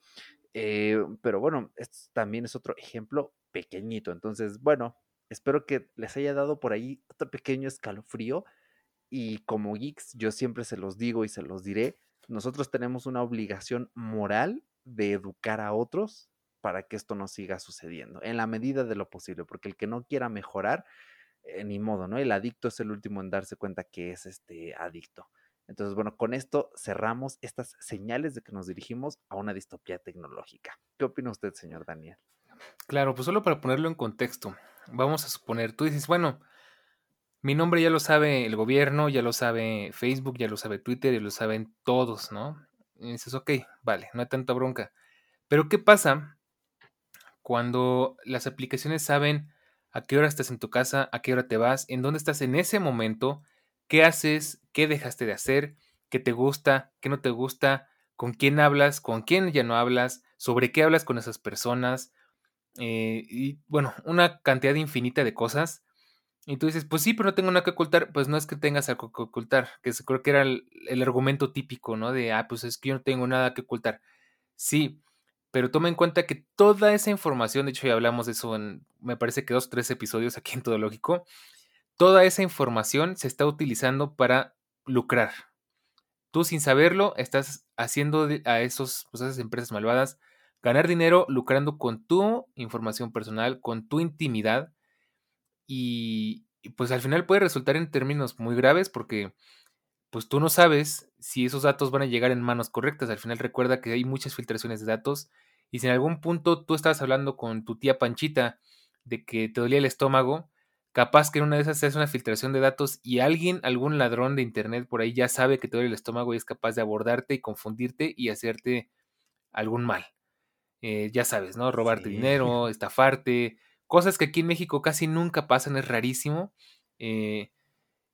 eh, pero bueno, esto también es otro ejemplo pequeñito, entonces, bueno, Espero que les haya dado por ahí otro pequeño escalofrío. Y como geeks, yo siempre se los digo y se los diré, nosotros tenemos una obligación moral de educar a otros para que esto no siga sucediendo, en la medida de lo posible, porque el que no quiera mejorar, eh, ni modo, ¿no? El adicto es el último en darse cuenta que es este adicto. Entonces, bueno, con esto cerramos estas señales de que nos dirigimos a una distopía tecnológica. ¿Qué opina usted, señor Daniel? Claro, pues solo para ponerlo en contexto, vamos a suponer, tú dices, bueno, mi nombre ya lo sabe el gobierno, ya lo sabe Facebook, ya lo sabe Twitter, ya lo saben todos, ¿no? Y dices, ok, vale, no hay tanta bronca. Pero ¿qué pasa cuando las aplicaciones saben a qué hora estás en tu casa, a qué hora te vas, en dónde estás en ese momento, qué haces, qué dejaste de hacer, qué te gusta, qué no te gusta, con quién hablas, con quién ya no hablas, sobre qué hablas con esas personas, eh, y bueno, una cantidad infinita de cosas. Y tú dices, pues sí, pero no tengo nada que ocultar. Pues no es que tengas algo que ocultar, que creo que era el, argumento típico, ¿no? De, ah, pues es que yo no tengo nada que ocultar. Sí, pero toma en cuenta que toda esa información, de hecho ya hablamos de eso en, me parece que dos, tres episodios aquí en Todo Lógico, toda esa información se está utilizando para lucrar. Tú sin saberlo estás haciendo a, esos, pues, a esas empresas malvadas ganar dinero lucrando con tu información personal, con tu intimidad y, pues al final puede resultar en términos muy graves porque pues tú no sabes si esos datos van a llegar en manos correctas. Al final recuerda que hay muchas filtraciones de datos y si en algún punto tú estabas hablando con tu tía Panchita de que te dolía el estómago, capaz que en una de esas se hace una filtración de datos y alguien, algún ladrón de internet por ahí ya sabe que te duele el estómago y es capaz de abordarte y confundirte y hacerte algún mal. Eh, ya sabes, ¿no? Robarte dinero, estafarte, cosas que aquí en México casi nunca pasan, es rarísimo. Eh,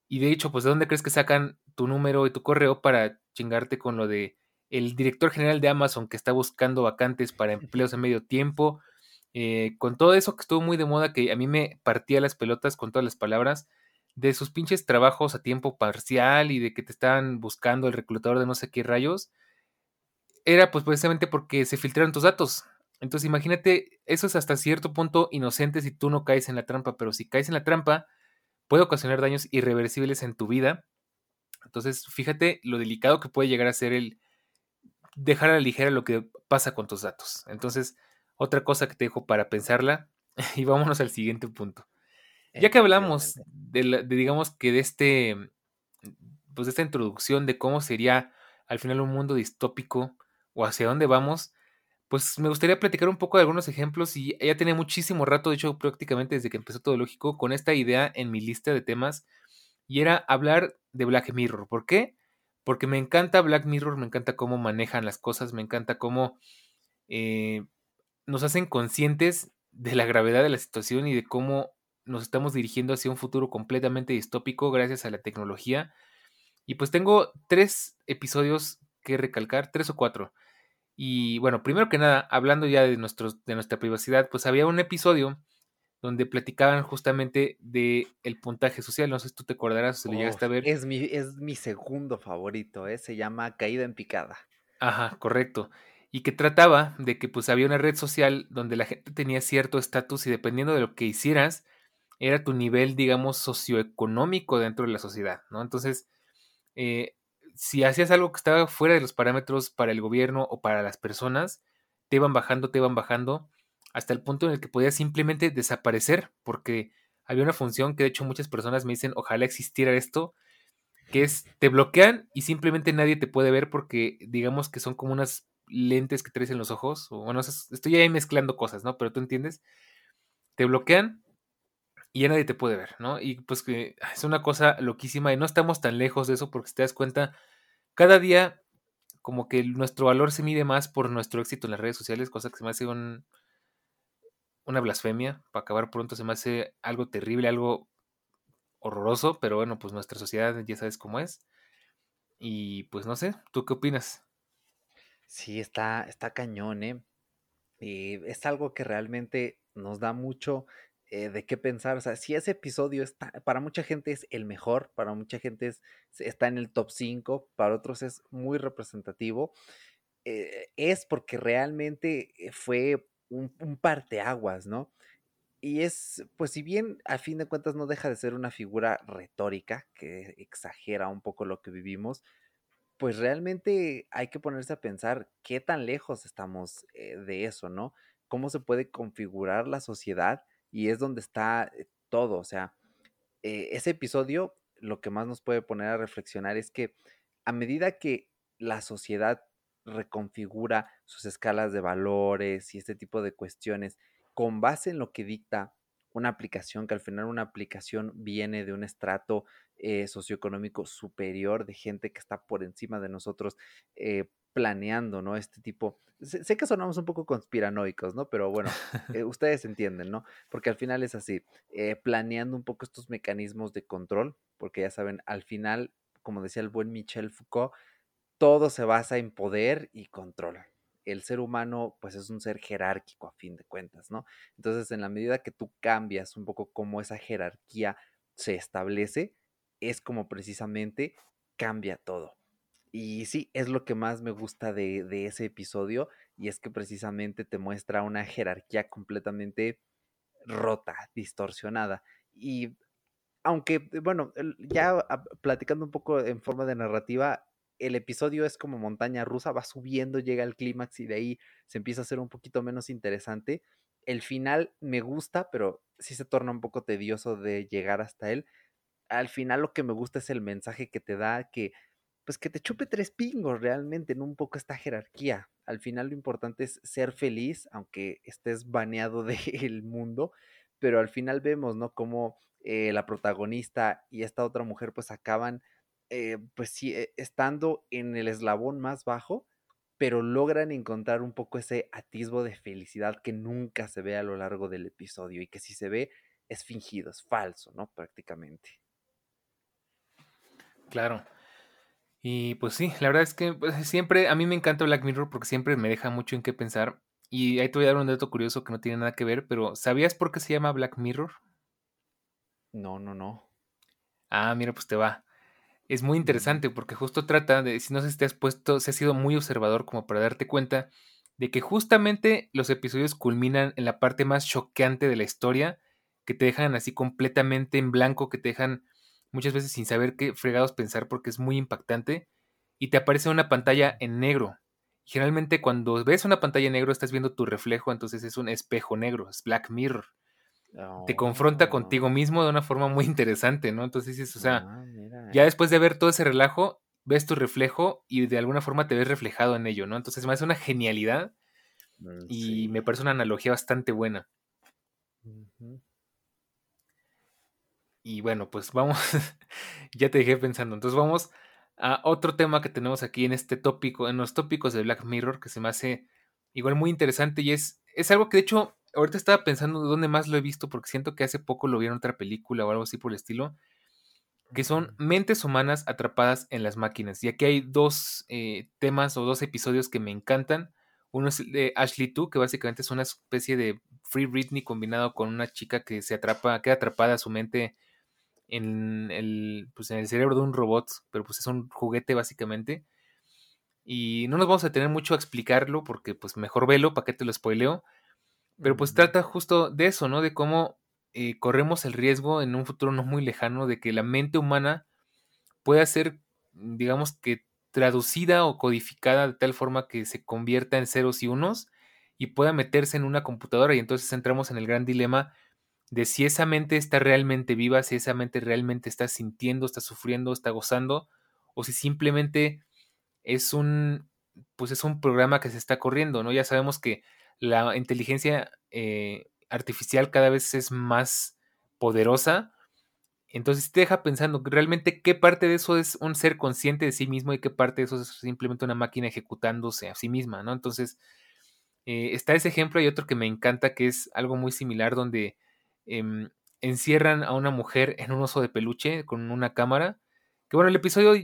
y de hecho, pues, ¿de dónde crees que sacan tu número y tu correo para chingarte con lo de el director general de Amazon que está buscando vacantes para empleos a medio tiempo? Eh, con todo eso que estuvo muy de moda, que a mí me partía las pelotas con todas las palabras, de sus pinches trabajos a tiempo parcial y de que te estaban buscando el reclutador de no sé qué rayos, era pues precisamente porque se filtraron tus datos. Entonces imagínate, eso es hasta cierto punto inocente si tú no caes en la trampa, pero si caes en la trampa, puede ocasionar daños irreversibles en tu vida. Entonces, fíjate lo delicado que puede llegar a ser el dejar a la ligera lo que pasa con tus datos. Entonces, otra cosa que te dejo para pensarla y vámonos al siguiente punto. Ya que hablamos de, digamos que de este, pues de esta introducción de cómo sería al final un mundo distópico o hacia dónde vamos, pues me gustaría platicar un poco de algunos ejemplos y ya tenía muchísimo rato, de hecho prácticamente desde que empezó todo lógico, con esta idea en mi lista de temas y era hablar de Black Mirror. ¿Por qué? Porque me encanta Black Mirror, me encanta cómo manejan las cosas, me encanta cómo eh, nos hacen conscientes de la gravedad de la situación y de cómo nos estamos dirigiendo hacia un futuro completamente distópico gracias a la tecnología. Y pues tengo tres episodios que recalcar, tres o cuatro. Y bueno, primero que nada, hablando ya de, nuestros, de nuestra privacidad, pues había un episodio donde platicaban justamente de el puntaje social. No sé si tú te acordarás o si lo llegaste a ver. Es mi, es mi segundo favorito, ¿eh? se llama Caída en Picada. Ajá, correcto. Y que trataba de que pues había una red social donde la gente tenía cierto estatus y dependiendo de lo que hicieras, era tu nivel, digamos, socioeconómico dentro de la sociedad, ¿no? Entonces, eh, si hacías algo que estaba fuera de los parámetros para el gobierno o para las personas, te iban bajando, te iban bajando, hasta el punto en el que podías simplemente desaparecer, porque había una función que de hecho muchas personas me dicen, ojalá existiera esto, que es, te bloquean y simplemente nadie te puede ver porque digamos que son como unas lentes que traes en los ojos, o bueno, estoy ahí mezclando cosas, ¿no? Pero tú entiendes, te bloquean y ya nadie te puede ver, ¿no? Y pues que es una cosa loquísima y no estamos tan lejos de eso porque si te das cuenta, cada día como que nuestro valor se mide más por nuestro éxito en las redes sociales, cosa que se me hace un, una blasfemia, para acabar pronto se me hace algo terrible, algo horroroso, pero bueno, pues nuestra sociedad ya sabes cómo es. Y pues no sé, ¿tú qué opinas? Sí, está, está cañón, ¿eh? Y es algo que realmente nos da mucho eh, de qué pensar. O sea, si ese episodio está, para mucha gente es el mejor, para mucha gente es, está en el top 5, para otros es muy representativo, eh, es porque realmente eh, fue un, un parteaguas, ¿no? Y es, pues si bien a fin de cuentas no deja de ser una figura retórica que exagera un poco lo que vivimos, pues realmente hay que ponerse a pensar qué tan lejos estamos de eso, ¿no? ¿Cómo se puede configurar la sociedad y es donde está eh, todo. O sea, eh, ese episodio lo que más nos puede poner a reflexionar es que a medida que la sociedad reconfigura sus escalas de valores y este tipo de cuestiones con base en lo que dicta una aplicación, que al final una aplicación viene de un estrato eh, socioeconómico superior de gente que está por encima de nosotros, planeando, ¿no? Este tipo, sé, que sonamos un poco conspiranoicos, ¿no? Pero bueno, eh, ustedes entienden, ¿no? Porque al final es así, eh, planeando un poco estos mecanismos de control, porque ya saben, al final, como decía el buen Michel Foucault, todo se basa en poder y control. El ser humano, pues es un ser jerárquico a fin de cuentas, ¿no? Entonces, en la medida que tú cambias un poco cómo esa jerarquía se establece, es como precisamente cambia todo. Y sí, es lo que más me gusta de, ese episodio y es que precisamente te muestra una jerarquía completamente rota, distorsionada. Y aunque, bueno, ya platicando un poco en forma de narrativa, el episodio es como montaña rusa, va subiendo, llega al clímax y de ahí se empieza a hacer un poquito menos interesante. El final me gusta, pero sí se torna un poco tedioso de llegar hasta él. Al final lo que me gusta es el mensaje que te da, que pues que te chupe tres pingos realmente, en un poco esta jerarquía. Al final lo importante es ser feliz, aunque estés baneado del mundo, pero al final vemos, ¿no? Cómo eh, la protagonista y esta otra mujer pues acaban, eh, pues sí, eh, estando en el eslabón más bajo, pero logran encontrar un poco ese atisbo de felicidad que nunca se ve a lo largo del episodio y que si se ve es fingido, es falso, ¿no? Prácticamente. Claro. Y pues sí, la verdad es que pues, siempre, a mí me encanta Black Mirror porque siempre me deja mucho en qué pensar. Y ahí te voy a dar un dato curioso que no tiene nada que ver, pero ¿sabías por qué se llama Black Mirror? No, no, no. Ah, mira, pues te va. Es muy interesante porque justo trata de, si no sé si te has puesto, si has sido muy observador como para darte cuenta de que justamente los episodios culminan en la parte más choqueante de la historia, que te dejan así completamente en blanco, que te dejan muchas veces sin saber qué fregados pensar porque es muy impactante, y te aparece una pantalla en negro. Generalmente cuando ves una pantalla en negro estás viendo tu reflejo, entonces es un espejo negro, es Black Mirror. Te confronta contigo Oh, mismo de una forma muy interesante, ¿no? Entonces dices, o sea, ah, ya después de ver todo ese relajo, ves tu reflejo y de alguna forma te ves reflejado en ello, ¿no? Entonces me hace una genialidad Mm, y Sí. me parece una analogía bastante buena. Y bueno, pues vamos, ya te dejé pensando. Entonces vamos a otro tema que tenemos aquí en este tópico, en los tópicos de Black Mirror, que se me hace igual muy interesante y es, es algo que de hecho ahorita estaba pensando dónde más lo he visto porque siento que hace poco lo vi en otra película o algo así por el estilo, que son mentes humanas atrapadas en las máquinas. Y aquí hay dos eh, temas o dos episodios que me encantan. Uno es de Ashley 2, que básicamente es una especie de Free Britney combinado con una chica que se atrapa, queda atrapada a su mente en el, pues en el cerebro de un robot, pero pues es un juguete básicamente. Y no nos vamos a tener mucho a explicarlo porque pues mejor velo, para qué te lo spoileo. Pero pues trata justo de eso, ¿no? De cómo eh, corremos el riesgo en un futuro no muy lejano de que la mente humana pueda ser, digamos que traducida o codificada de tal forma que se convierta en ceros y unos y pueda meterse en una computadora y entonces entramos en el gran dilema de si esa mente está realmente viva, si esa mente realmente está sintiendo, está sufriendo, está gozando, o si simplemente es un, pues es un programa que se está corriendo, ¿no? Ya sabemos que la inteligencia eh, artificial cada vez es más poderosa, entonces te deja pensando realmente qué parte de eso es un ser consciente de sí mismo y qué parte de eso es simplemente una máquina ejecutándose a sí misma, ¿no? Entonces, eh, está ese ejemplo y otro que me encanta que es algo muy similar donde em, encierran a una mujer en un oso de peluche con una cámara. Que bueno, el episodio,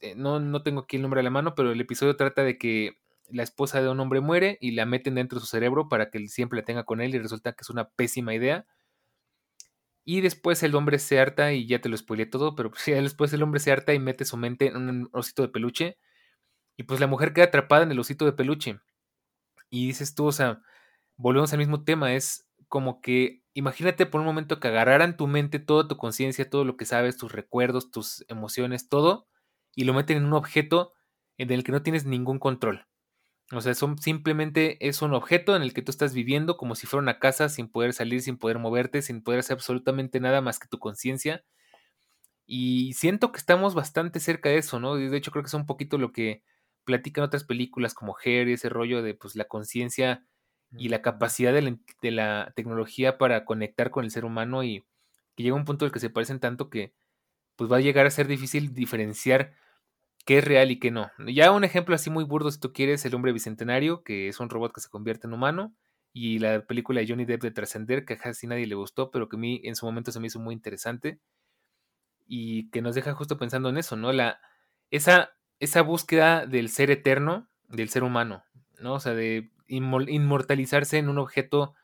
eh, no, no tengo aquí el nombre a la mano, pero el episodio trata de que la esposa de un hombre muere y la meten dentro de su cerebro para que él siempre la tenga con él y resulta que es una pésima idea. Y después el hombre se harta y ya te lo spoileé todo, pero pues, ya después el hombre se harta y mete su mente en un osito de peluche y pues la mujer queda atrapada en el osito de peluche. Y dices tú, o sea, volvemos al mismo tema, es como que imagínate por un momento que agarraran tu mente, toda tu conciencia, todo lo que sabes, tus recuerdos, tus emociones, todo, y lo meten en un objeto en el que no tienes ningún control. O sea, son, simplemente es un objeto en el que tú estás viviendo como si fuera una casa sin poder salir, sin poder moverte, sin poder hacer absolutamente nada más que tu conciencia. Y siento que estamos bastante cerca de eso, ¿no? De hecho, creo que es un poquito lo que platican otras películas como y ese rollo de pues la conciencia y la capacidad de la, de la, tecnología para conectar con el ser humano y que llega un punto en el que se parecen tanto que pues va a llegar a ser difícil diferenciar qué es real y qué no. Ya un ejemplo así muy burdo, si tú quieres, el hombre bicentenario, que es un robot que se convierte en humano, y la película de Johnny Depp de Trascender, que casi nadie le gustó, pero que a mí en su momento se me hizo muy interesante, y que nos deja justo pensando en eso, ¿no? La, esa, esa búsqueda del ser eterno, del ser humano, ¿no? O sea, de inmortalizarse en un objeto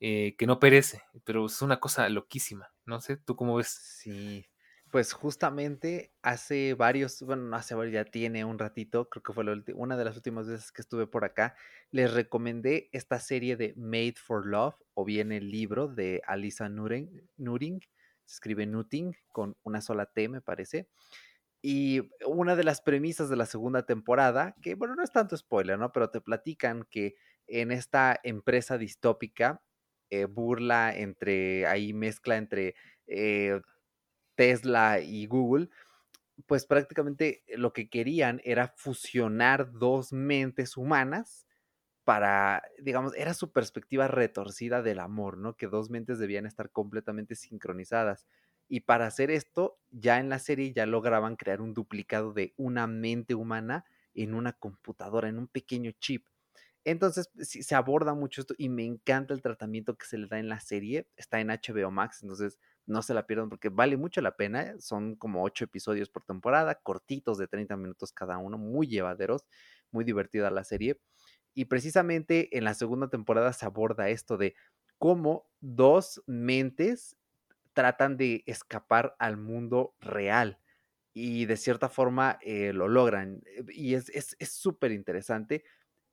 eh, que no perece, pero es una cosa loquísima, no sé, ¿tú cómo ves? Sí, pues justamente hace varios, bueno, no hace varios, ya tiene un ratito, creo que fue una de las últimas veces que estuve por acá, les recomendé esta serie de Made for Love, o bien el libro de Alisa Nuring, Nuring, se escribe Nuting con una sola T, me parece. Y una de las premisas de la segunda temporada, que bueno, no es tanto spoiler, ¿no? Pero te platican que en esta empresa distópica, eh, burla entre, ahí mezcla entre eh, Tesla y Google, pues prácticamente lo que querían era fusionar dos mentes humanas para, digamos, era su perspectiva retorcida del amor, ¿no? Que dos mentes debían estar completamente sincronizadas. Y para hacer esto, ya en la serie ya lograban crear un duplicado de una mente humana en una computadora, en un pequeño chip. Entonces, se aborda mucho esto y me encanta el tratamiento que se le da en la serie. Está en HBO Max, entonces no se la pierdan porque vale mucho la pena. Son como ocho episodios por temporada, cortitos de 30 minutos cada uno, muy llevaderos, muy divertida la serie. Y precisamente en la segunda temporada se aborda esto de cómo dos mentes tratan de escapar al mundo real y de cierta forma eh, lo logran. Y es súper es, interesante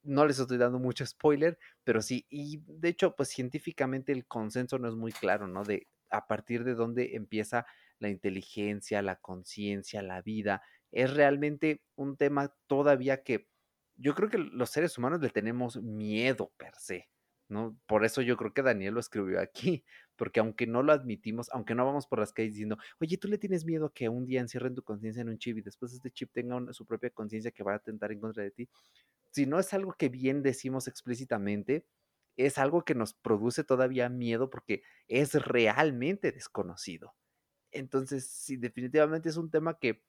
no les estoy dando mucho spoiler, pero sí, y de hecho, pues científicamente el consenso no es muy claro, ¿no? De a partir de dónde empieza la inteligencia, la conciencia, la vida. Es realmente un tema todavía que yo creo que los seres humanos le tenemos miedo per se, ¿no? Por eso yo creo que Daniel lo escribió aquí, porque aunque no lo admitimos, aunque no vamos por las calles diciendo, oye, tú le tienes miedo que un día encierren tu conciencia en un chip y después este chip tenga su propia conciencia que va a atentar en contra de ti, si no es algo que bien decimos explícitamente, es algo que nos produce todavía miedo porque es realmente desconocido. Entonces, sí, definitivamente es un tema que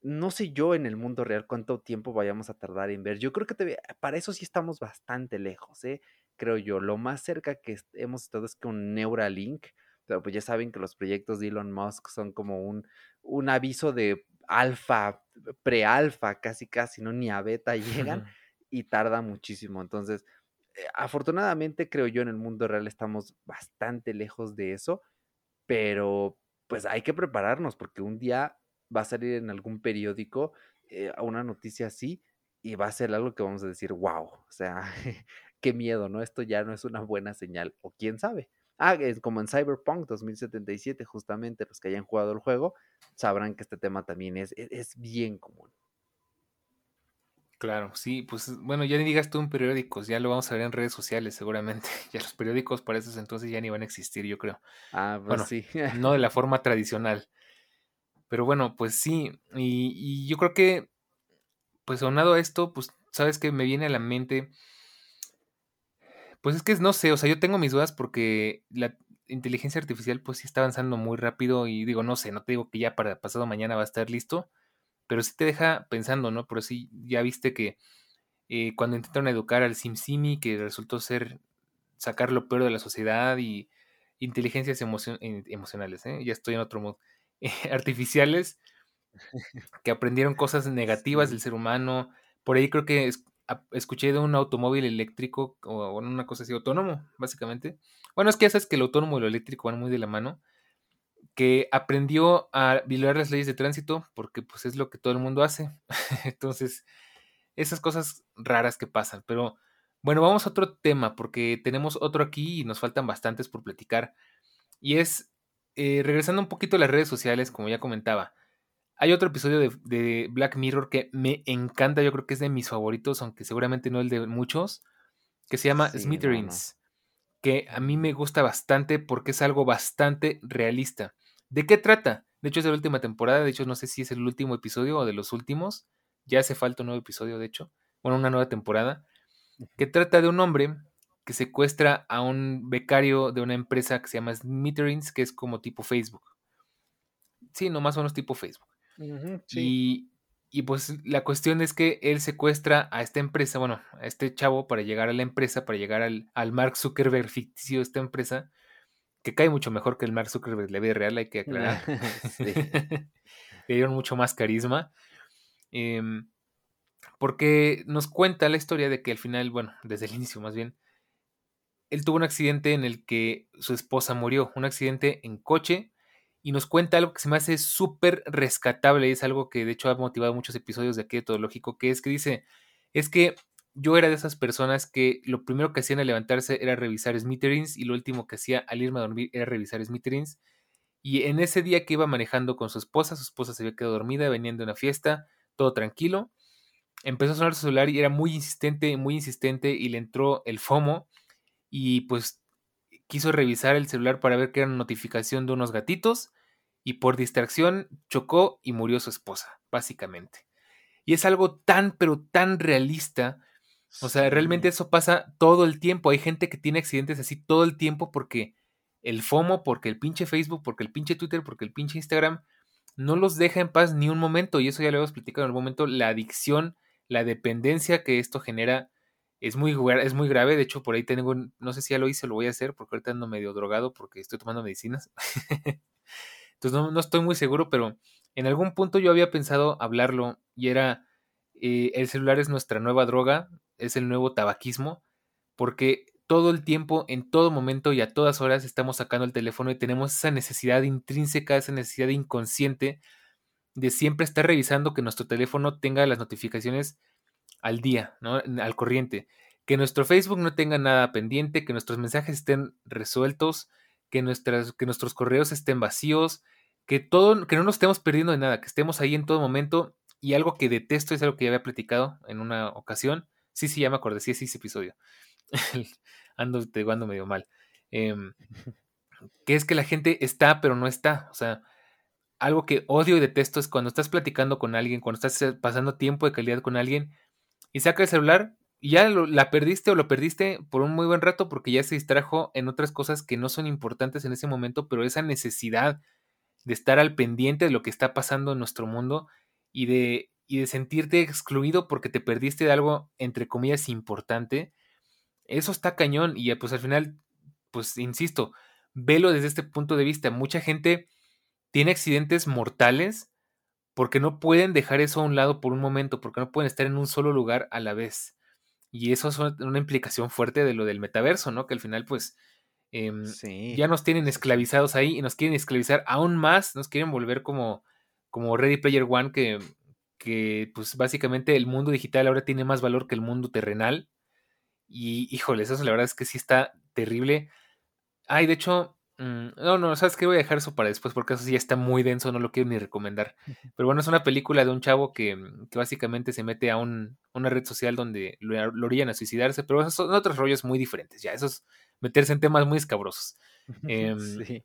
no sé yo en el mundo real cuánto tiempo vayamos a tardar en ver. Yo creo que para eso sí estamos bastante lejos, ¿eh? creo yo. Lo más cerca que hemos estado es con Neuralink, pero pues ya saben que los proyectos de Elon Musk son como un, un aviso de alfa, pre-alfa, casi casi, ¿no? Ni a beta llegan y tarda muchísimo. Entonces, eh, afortunadamente creo yo en el mundo real estamos bastante lejos de eso, pero pues hay que prepararnos porque un día va a salir en algún periódico eh, una noticia así y va a ser algo que vamos a decir, wow, o sea, qué miedo, ¿no? Esto ya no es una buena señal, o quién sabe. Ah, es como en Cyberpunk 2077, justamente los que hayan jugado el juego sabrán que este tema también es, e-, es bien común. Claro, sí, pues bueno, ya ni digas tú en periódicos, ya lo vamos a ver en redes sociales seguramente. Ya los periódicos para esos entonces ya ni van a existir, yo creo. Ah, pues bueno, sí. no de la forma tradicional. Pero bueno, pues sí, y, y yo creo que, pues aunado a esto, pues sabes que me viene a la mente, pues es que no sé, o sea, yo tengo mis dudas porque la inteligencia artificial pues sí está avanzando muy rápido y digo, no sé, no te digo que ya para pasado mañana va a estar listo, pero sí te deja pensando, ¿no? Pero sí, ya viste que eh, cuando intentaron educar al SimSimi, que resultó ser sacar lo peor de la sociedad y inteligencias emocionales, ¿eh? ya estoy en otro modo, artificiales, que aprendieron cosas negativas del ser humano. Por ahí creo que escuché de un automóvil eléctrico o una cosa así, autónomo, básicamente. Bueno, es que ya que el autónomo y lo eléctrico van muy de la mano que aprendió a violar las leyes de tránsito porque pues es lo que todo el mundo hace. Entonces, esas cosas raras que pasan. Pero bueno, vamos a otro tema porque tenemos otro aquí y nos faltan bastantes por platicar. Y es, eh, regresando un poquito a las redes sociales, como ya comentaba, hay otro episodio de, Black Mirror que me encanta, yo creo que es de mis favoritos, aunque seguramente no el de muchos, que se llama Smithereens. Que a mí me gusta bastante porque es algo bastante realista. ¿De qué trata? De hecho, es de la última temporada. De hecho, no sé si es el último episodio o de los últimos. Ya hace falta un nuevo episodio, de hecho. Bueno, una nueva temporada. Que trata de un hombre que secuestra a un becario de una empresa que se llama Smithereens, que es como tipo Facebook. Sí, no más o menos tipo Facebook. y, y, pues la cuestión es que él secuestra a esta empresa, bueno, a este chavo para llegar a la empresa, para llegar al, al Mark Zuckerberg ficticio de esta empresa que cae mucho mejor que el Mark Zuckerberg de la vida real, hay que aclarar. Le dieron mucho más carisma. Em, porque nos cuenta la historia de que al final, bueno, desde el inicio más bien, él tuvo un accidente en el que su esposa murió, un accidente en coche, y nos cuenta algo que se me hace súper rescatable, y es algo que de hecho ha motivado muchos episodios de aquí de Todo Lógico, que es que dice, es que yo era de esas personas que lo primero que hacían al levantarse era revisar Smithereens y lo último que hacía al irme a dormir era revisar Smithereens. Y en ese día que iba manejando con su esposa, su esposa se había quedado dormida, venían de una fiesta, todo tranquilo. Empezó a sonar su celular y era muy insistente, muy insistente y le entró el FOMO y pues quiso revisar el celular para ver que era una notificación de unos gatitos y por distracción chocó y murió su esposa, básicamente. Y es algo tan, pero tan realista o sea, realmente eso pasa todo el tiempo. Hay gente que tiene accidentes así todo el tiempo porque el FOMO, porque el pinche Facebook, porque el pinche Twitter, porque el pinche Instagram no los deja en paz ni un momento. Y eso ya lo hemos platicado en algún momento. La adicción, la dependencia que esto genera es muy, es muy grave. De hecho, por ahí tengo, no sé si ya lo hice, lo voy a hacer, porque ahorita ando medio drogado porque estoy tomando medicinas. Entonces no, no, estoy muy seguro, pero en algún punto yo había pensado hablarlo y era, eh, el celular es nuestra nueva droga, es el nuevo tabaquismo, porque todo el tiempo, en todo momento y a todas horas estamos sacando el teléfono y tenemos esa necesidad intrínseca, esa necesidad inconsciente de siempre estar revisando que nuestro teléfono tenga las notificaciones al día, ¿no? al corriente, que nuestro Facebook no tenga nada pendiente, que nuestros mensajes estén resueltos, que, nuestras, que nuestros correos estén vacíos, que todo, que no nos estemos perdiendo de nada, que estemos ahí en todo momento. Y algo que detesto es algo que ya había platicado en una ocasión. Sí, sí, ya me acordé, sí, sí, ese episodio. ando, te ando medio mal. Em, que es que la gente está, pero no está. O sea, algo que odio y detesto es cuando estás platicando con alguien, cuando estás eh, pasando tiempo de calidad con alguien y saca el celular y ya la perdiste o lo perdiste por un muy buen rato porque ya se distrajo en otras cosas que no son importantes en ese momento, pero esa necesidad de estar al pendiente de lo que está pasando en nuestro mundo y de, y de sentirte excluido porque te perdiste de algo, entre comillas, importante, eso está cañón y pues al final, pues insisto, velo desde este punto de vista. Mucha gente tiene accidentes mortales porque no pueden dejar eso a un lado por un momento, porque no pueden estar en un solo lugar a la vez. Y eso es una implicación fuerte de lo del metaverso, ¿no? Que al final, pues, em, ya nos tienen esclavizados ahí y nos quieren esclavizar aún más, nos quieren volver como, como Ready Player One, que, que pues básicamente el mundo digital ahora tiene más valor que el mundo terrenal. Y híjole, eso la verdad es que sí está terrible. Ay, de hecho, mm, no, no, sabes que voy a dejar eso para después porque eso sí ya está muy denso, no lo quiero ni recomendar. Pero bueno, es una película de un chavo que, mm, que básicamente se mete a un, una red social donde lo, lo, orillan a suicidarse, pero esos son otros rollos muy diferentes, ya, eso es meterse en temas muy escabrosos. Em, sí.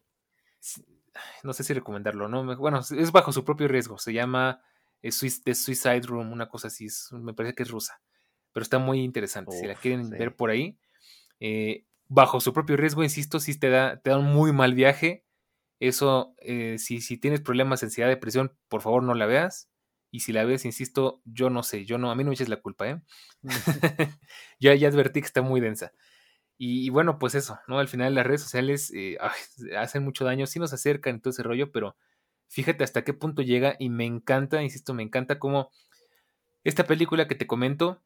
No sé si recomendarlo, ¿no? Bueno, es bajo su propio riesgo, se llama eh, The Suicide Room, una cosa así, me parece que es rusa pero está muy interesante. si la quieren ver por ahí, eh, bajo su propio riesgo, insisto, si te da, te da un muy mal viaje. Eso, eh, si, si tienes problemas de ansiedad, depresión, por favor no la veas. Y si la ves, insisto, yo no sé, yo no, a mí no me eches la culpa, ¿eh? ya, ya advertí que está muy densa. Y, bueno, pues eso, ¿no? Al final las redes sociales eh, hacen mucho daño, sí nos acercan y todo ese rollo, pero fíjate hasta qué punto llega y me encanta, insisto, me encanta cómo esta película que te comento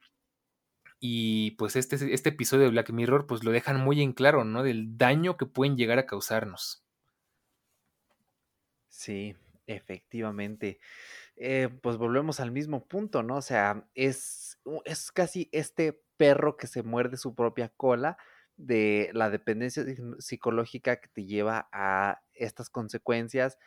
y pues este, este episodio de Black Mirror pues lo dejan muy en claro, ¿no? Del daño que pueden llegar a causarnos. Sí, efectivamente. Eh, pues volvemos al mismo punto, ¿no? O sea, es, es casi este perro que se muerde su propia cola de la dependencia psicológica que te lleva a estas consecuencias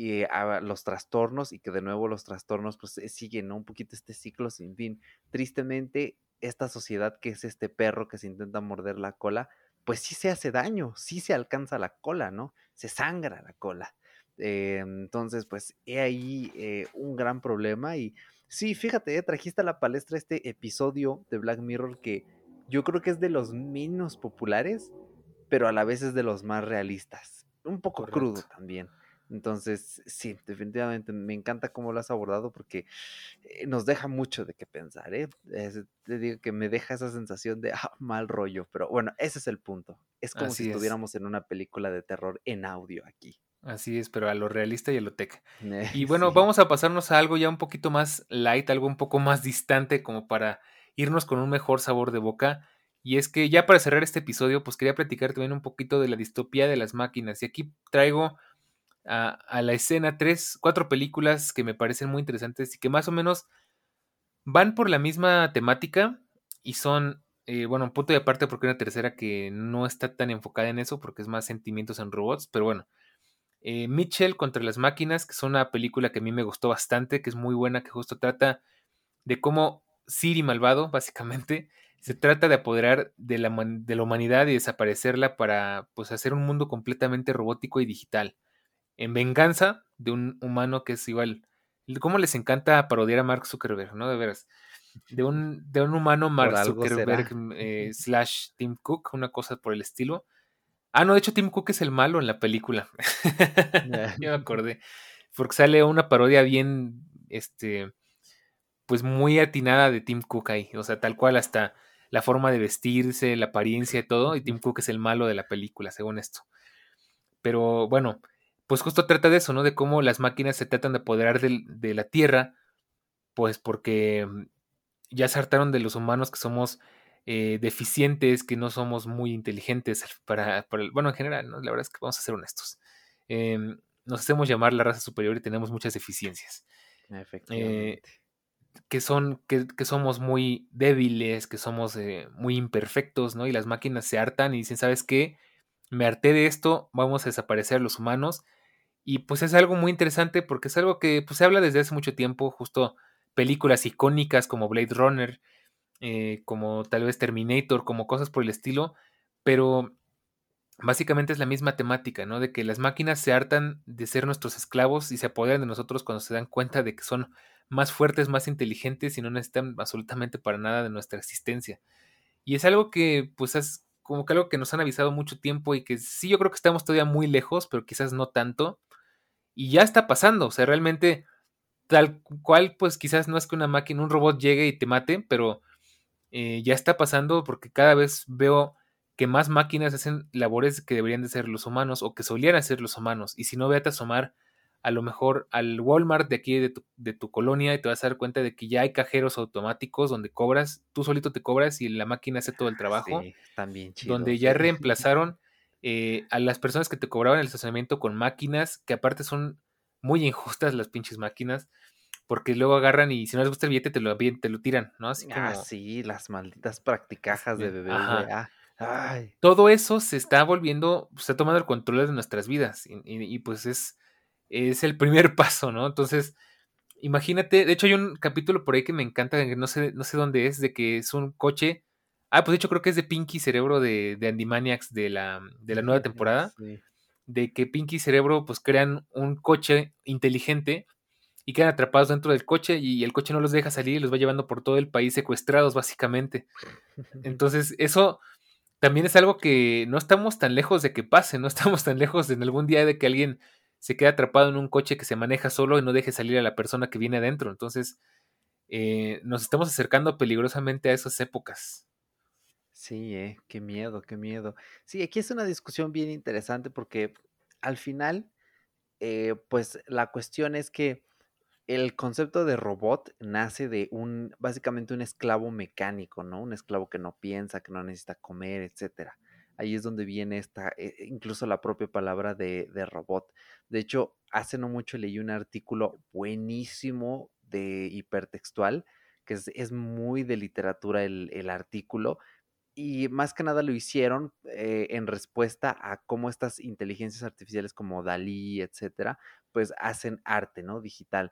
y a los trastornos y que de nuevo los trastornos pues siguen ¿no? un poquito este ciclo sin fin. Tristemente esta sociedad que es este perro que se intenta morder la cola, pues sí se hace daño, sí se alcanza la cola, ¿no? Se sangra la cola. Eh, entonces, pues he ahí eh, un gran problema y sí, fíjate, eh, trajiste a la palestra este episodio de Black Mirror que yo creo que es de los menos populares, pero a la vez es de los más realistas. Un poco crudo también. Entonces, sí, definitivamente me encanta cómo lo has abordado porque eh, nos deja mucho de qué pensar, ¿eh? te digo que me deja esa sensación de ah, mal rollo, pero bueno, ese es el punto. Es como si estuviéramos en una película de terror en audio aquí. Así es, pero a lo realista y a lo tech. y bueno, vamos a pasarnos a algo ya un poquito más light, algo un poco más distante, como para irnos con un mejor sabor de boca. Y es que ya para cerrar este episodio, pues quería platicar también un poquito de la distopía de las máquinas. Y aquí traigo a, la escena tres, cuatro películas que me parecen muy interesantes y que más o menos van por la misma temática y son, eh, bueno, un punto de aparte porque una tercera que no está tan enfocada en eso porque es más sentimientos en robots, pero bueno. Eh, Mitchell contra las máquinas, que es una película que a mí me gustó bastante, que es muy buena, que justo trata de cómo Siri malvado, básicamente, se trata de apoderar de la, de la humanidad y desaparecerla para pues hacer un mundo completamente robótico y digital en venganza de un humano que es igual. ¿Cómo les encanta parodiar a Mark Zuckerberg, no? De veras. De un, de un humano Mark Zuckerberg eh, slash Tim Cook, una cosa por el estilo. Ah, no, de hecho Tim Cook es el malo en la película. ya me acordé. Porque sale una parodia bien, este, pues muy atinada de Tim Cook ahí. O sea, tal cual hasta la forma de vestirse, la apariencia y todo. Y Tim Cook es el malo de la película, según esto. Pero bueno, pues justo trata de eso, ¿no? De cómo las máquinas se tratan de apoderar de la Tierra, pues porque mm, ya se hartaron de los humanos que somos eh, deficientes, que no somos muy inteligentes para, el, bueno, en general, ¿no? La verdad es que vamos a ser honestos. Em, nos hacemos llamar la raza superior y tenemos muchas deficiencias. Eh, que son, que, somos muy débiles, que somos eh, muy imperfectos, ¿no? Y las máquinas se hartan y dicen, ¿sabes qué? Me harté de esto, vamos a desaparecer los humanos. Y pues es algo muy interesante porque es algo que pues, se habla desde hace mucho tiempo, justo películas icónicas como Blade Runner, eh, como tal vez Terminator, como cosas por el estilo, pero básicamente es la misma temática, ¿no? De que las máquinas se hartan de ser nuestros esclavos y se apoderan de nosotros cuando se dan cuenta de que son más fuertes, más inteligentes y no necesitan absolutamente para nada de nuestra existencia. Y es algo que, pues, es como que algo que nos han avisado mucho tiempo y que sí, yo creo que estamos todavía muy lejos, pero quizás no tanto. Y ya está pasando, o sea, realmente tal cual, pues quizás no es que una máquina, un robot llegue y te mate, pero eh, ya está pasando porque cada vez veo que más máquinas hacen labores que deberían de ser los humanos o que solían hacer los humanos. Y si no, vete a asomar a lo mejor al Walmart de aquí de tu, colonia y te vas a dar cuenta de que ya hay cajeros automáticos donde cobras, tú solito te cobras y la máquina hace todo el trabajo. Sí, también chido. Donde ya reemplazaron eh, a las personas que te cobraban el estacionamiento con máquinas, que aparte son muy injustas las pinches máquinas porque luego agarran y si no les gusta el billete te lo, te lo tiran, ¿no? Así Ah, sí, las malditas practicajas de bebé. Ah, Todo eso se está volviendo, se está tomando el control de nuestras vidas y, pues es, es el primer paso, ¿no? Entonces, imagínate, de hecho hay un capítulo por ahí que me encanta, que no sé, no sé dónde es, de que es un coche. Ah, pues de hecho creo que es de Pinky Cerebro de, de de la, de la nueva temporada. De que Pinky y Cerebro pues crean un coche inteligente y quedan atrapados dentro del coche y el coche no los deja salir y los va llevando por todo el país secuestrados básicamente. Entonces eso también es algo que no estamos tan lejos de que pase, no estamos tan lejos de en algún día de que alguien se quede atrapado en un coche que se maneja solo y no deje salir a la persona que viene adentro. Entonces eh, nos estamos acercando peligrosamente a esas épocas. Sí, eh, qué miedo, qué miedo. Sí, aquí es una discusión bien interesante porque al final, eh, pues la cuestión es que el concepto de robot nace de un, básicamente un esclavo mecánico, ¿no? Un esclavo que no piensa, que no necesita comer, etcétera. Ahí es donde viene esta, eh, incluso la propia palabra de, robot. De hecho, hace no mucho leí un artículo buenísimo de hipertextual, que es, muy de literatura el, artículo, y más que nada lo hicieron eh, en respuesta a cómo estas inteligencias artificiales como Dalí, etcétera, pues hacen arte, ¿no? Digital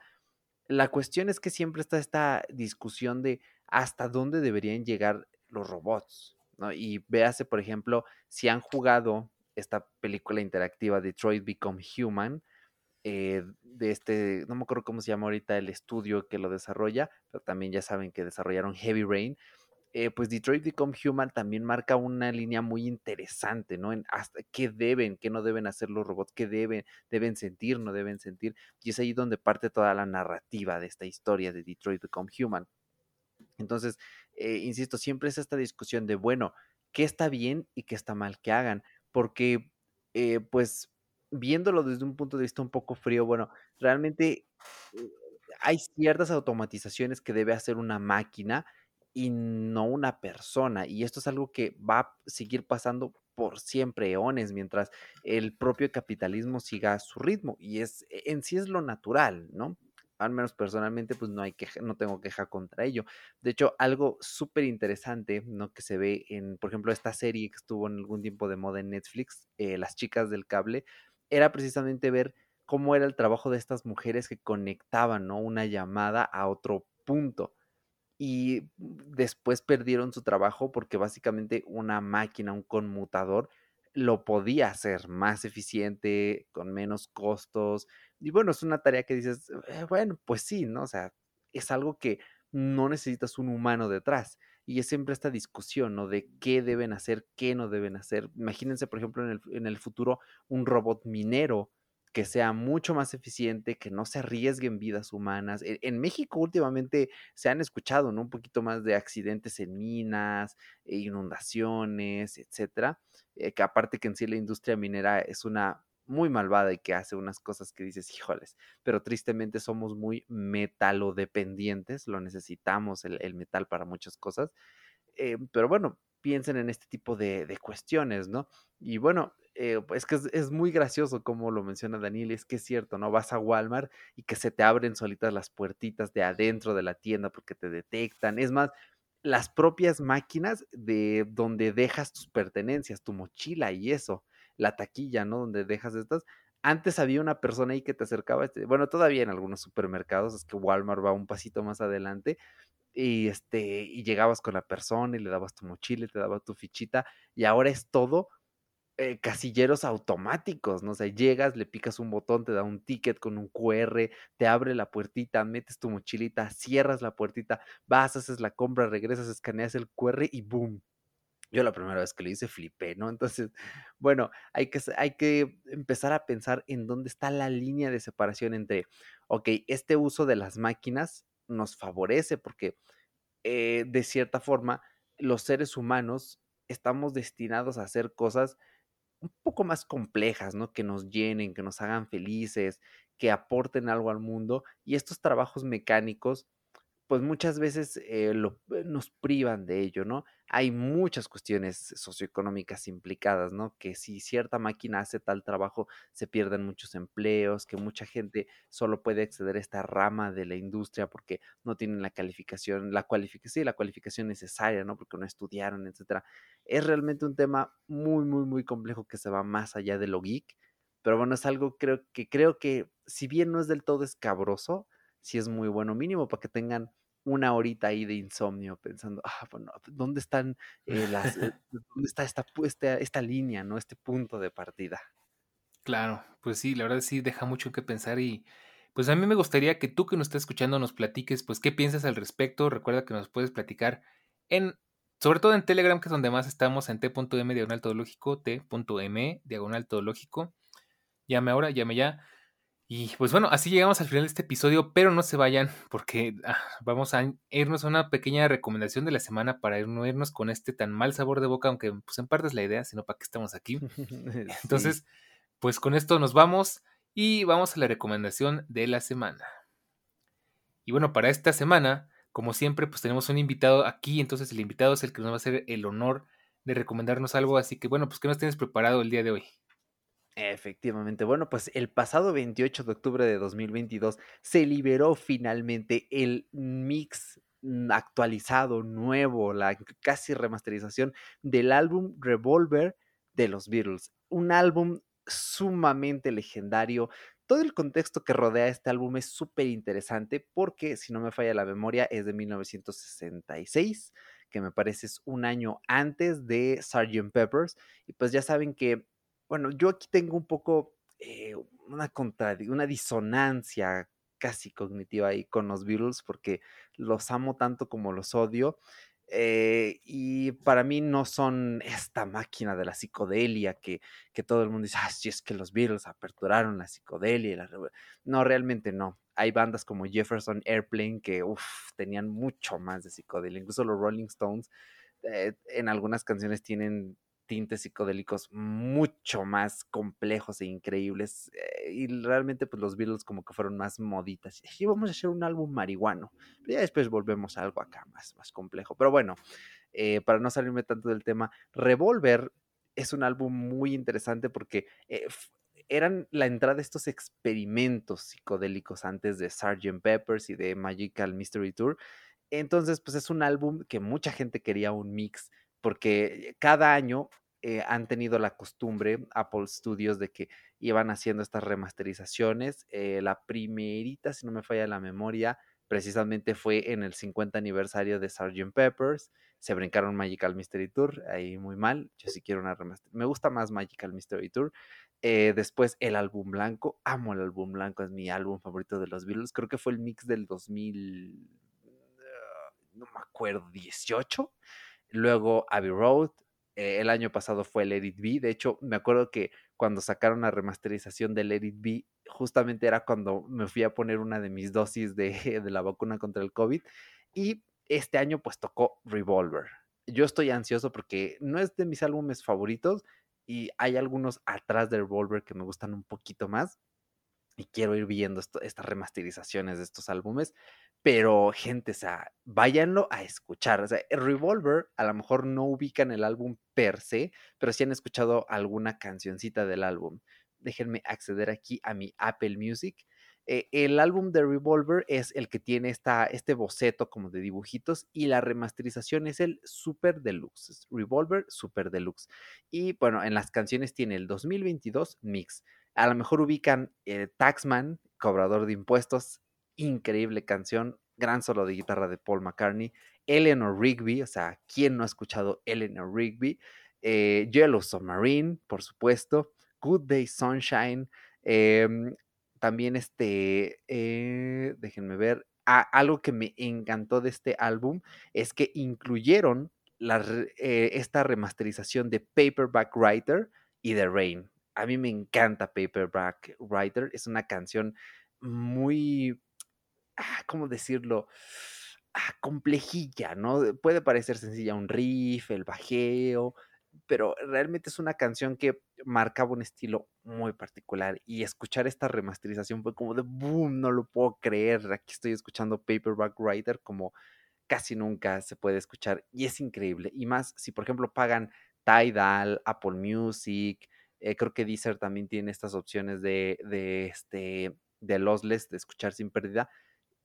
la cuestión es que siempre está esta discusión de hasta dónde deberían llegar los robots, ¿no? Y véase, por ejemplo, si han jugado esta película interactiva Detroit Become Human, eh, de este, no me acuerdo cómo se llama ahorita el estudio que lo desarrolla, pero también ya saben que desarrollaron Heavy Rain, eh, pues Detroit Become Human también marca una línea muy interesante, ¿no? En hasta qué deben, qué no deben hacer los robots, qué deben, deben sentir, no deben sentir. Y es ahí donde parte toda la narrativa de esta historia de Detroit Become Human. Entonces, eh, insisto, siempre es esta discusión de, bueno, ¿qué está bien y qué está mal que hagan? Porque, eh, pues, viéndolo desde un punto de vista un poco frío, bueno, realmente hay ciertas automatizaciones que debe hacer una máquina y no una persona. Y esto es algo que va a seguir pasando por siempre, eones, mientras el propio capitalismo siga su ritmo. Y es e, en sí es lo natural, ¿no? Al menos personalmente, pues no hay queja, no tengo queja contra ello. De hecho, algo súper interesante, ¿no? Que se ve en, por ejemplo, esta serie que estuvo en algún tiempo de moda en Netflix, eh, Las chicas del cable, era precisamente ver cómo era el trabajo de estas mujeres que conectaban, ¿no? Una llamada a otro punto y después perdieron su trabajo porque básicamente una máquina, un conmutador, lo podía hacer más eficiente, con menos costos. Y bueno, es una tarea que dices, eh, bueno, pues sí, ¿no? O sea, es algo que no necesitas un humano detrás. y es siempre esta discusión, ¿no? De qué deben hacer, qué no deben hacer. Imagínense, por ejemplo, en el, en el futuro, un robot minero que sea mucho más eficiente, que no se arriesguen vidas humanas. En, en México últimamente se han escuchado, ¿no? Un poquito más de accidentes en minas, e inundaciones, etcétera. Eh, que aparte que en sí la industria minera es una muy malvada y que hace unas cosas que dices, híjoles, pero tristemente somos muy metalodependientes, lo necesitamos el, el metal para muchas cosas. Eh, pero bueno, piensen en este tipo de, de cuestiones, ¿no? Y bueno, eh, es que es, es, muy gracioso como lo menciona Daniel, es que es cierto, ¿no? Vas a Walmart y que se te abren solitas las puertitas de adentro de la tienda porque te detectan. Es más, las propias máquinas de donde dejas tus pertenencias, tu mochila y eso la taquilla, ¿no? Donde dejas estas. Antes había una persona ahí que te acercaba, este, bueno, todavía en algunos supermercados, es que Walmart va un pasito más adelante, y este, y llegabas con la persona y le dabas tu mochila, te daba tu fichita, y ahora es todo eh, casilleros automáticos, ¿no? O sea, llegas, le picas un botón, te da un ticket con un QR, te abre la puertita, metes tu mochilita, cierras la puertita, vas, haces la compra, regresas, escaneas el QR y boom, yo la primera vez que lo hice flipé, ¿no? Entonces, bueno, hay que, hay que empezar a pensar en dónde está la línea de separación entre, ok, este uso de las máquinas nos favorece porque eh, de cierta forma los seres humanos estamos destinados a hacer cosas un poco más complejas, ¿no? Que nos llenen, que nos hagan felices, que aporten algo al mundo y estos trabajos mecánicos pues muchas veces eh, eh, nos privan de ello, ¿no? Hay muchas cuestiones socioeconómicas implicadas, ¿no? Que si cierta máquina hace tal trabajo, se pierden muchos empleos, que mucha gente solo puede acceder a esta rama de la industria porque no tienen la calificación, la cualificación, sí, la cualificación necesaria, ¿no? Porque no estudiaron, etcétera. Es realmente un tema muy, muy, muy complejo que se va más allá de lo geek, pero bueno, es algo que creo que si bien no es del todo escabroso, sí es muy bueno, mínimo para que tengan una horita ahí de insomnio pensando, ah, bueno, ¿dónde están eh, las, eh, dónde está esta, esta, esta línea, ¿no? Este punto de partida. Claro, pues sí, la verdad sí deja mucho que pensar y pues a mí me gustaría que tú que nos estás escuchando nos platiques, pues qué piensas al respecto. Recuerda que nos puedes platicar en, sobre todo en Telegram, que es donde más estamos, en t.m diagonal todológico, t.m diagonal todológico. Llame ahora, llame ya. Y pues bueno, así llegamos al final de este episodio, pero no se vayan porque ah, vamos a irnos a una pequeña recomendación de la semana para no irnos con este tan mal sabor de boca, aunque pues en parte es la idea, sino para que estamos aquí. Entonces, pues con esto nos vamos y vamos a la recomendación de la semana. Y bueno, para esta semana, como siempre, pues tenemos un invitado aquí, entonces el invitado es el que nos va a hacer el honor de recomendarnos algo, así que bueno, pues ¿qué nos tienes preparado el día de hoy? Efectivamente. Bueno, pues el pasado 28 de octubre de 2022 se liberó finalmente el mix actualizado, nuevo, la casi remasterización del álbum Revolver de los Beatles. Un álbum sumamente legendario. Todo el contexto que rodea este álbum es súper interesante porque, si no me falla la memoria, es de 1966, que me parece es un año antes de Sgt. Peppers. Y pues ya saben que bueno, yo aquí tengo un poco eh, una, una disonancia casi cognitiva ahí con los Beatles porque los amo tanto como los odio. Eh, y para mí no son esta máquina de la psicodelia que, que todo el mundo dice, ah, sí, es que los Beatles aperturaron la psicodelia. La... No, realmente no. Hay bandas como Jefferson Airplane que tenían mucho más de psicodelia. Incluso los Rolling Stones eh, en algunas canciones tienen tintes psicodélicos mucho más complejos e increíbles. Eh, y realmente, pues los Beatles como que fueron más moditas. Y vamos a hacer un álbum marihuano. Pero ya después volvemos a algo acá más, más complejo. Pero bueno, eh, para no salirme tanto del tema, Revolver es un álbum muy interesante porque eh, eran la entrada de estos experimentos psicodélicos antes de Sgt. Peppers y de Magical Mystery Tour. Entonces, pues es un álbum que mucha gente quería un mix porque cada año eh, han tenido la costumbre, Apple Studios, de que iban haciendo estas remasterizaciones. Eh, la primerita, si no me falla la memoria, precisamente fue en el 50 aniversario de Sgt. Peppers. Se brincaron Magical Mystery Tour, ahí muy mal. Yo sí quiero una remasterización. Me gusta más Magical Mystery Tour. Eh, después el álbum blanco. Amo el álbum blanco, es mi álbum favorito de los Beatles. Creo que fue el mix del 2000 no me acuerdo, 18. Luego Abbey Road. Eh, el año pasado fue Let It Be. De hecho, me acuerdo que cuando sacaron la remasterización de Let It justamente era cuando me fui a poner una de mis dosis de la vacuna contra el COVID. Y este año pues tocó Revolver. Yo estoy ansioso porque no es de mis álbumes favoritos y hay algunos atrás de Revolver que me gustan un poquito más y quiero ir viendo estas remasterizaciones de estos álbumes, pero gente, o sea, váyanlo a escuchar. O sea, Revolver a lo mejor no ubican el álbum per se, pero sí han escuchado alguna cancioncita del álbum. Déjenme acceder aquí a mi Apple Music eh, el álbum de Revolver es el que tiene esta, este boceto como de dibujitos y la remasterización es el Super Deluxe, Revolver Super Deluxe. Y bueno, en las canciones tiene el 2022 mix. A lo mejor ubican eh, Taxman, cobrador de impuestos, increíble canción, gran solo de guitarra de Paul McCartney, Eleanor Rigby, o sea, ¿quién no ha escuchado Eleanor Rigby? Eh, Yellow Submarine, por supuesto, Good Day Sunshine, em, también este, eh, déjenme ver, algo que me encantó de este álbum es que incluyeron eh, esta remasterización de Paperback Writer y The Rain. A mí me encanta Paperback Writer, es una canción muy, ah, ¿cómo decirlo? Ah, complejilla, ¿no? Puede parecer sencilla un riff, el bajeo, pero realmente es una canción que marcaba un estilo muy particular y escuchar esta remasterización fue como de boom, no lo puedo creer, aquí estoy escuchando Paperback Writer como casi nunca se puede escuchar y es increíble y más si por ejemplo pagan Tidal, Apple Music, eh, creo que Deezer también tiene estas opciones de, de este de de escuchar sin pérdida,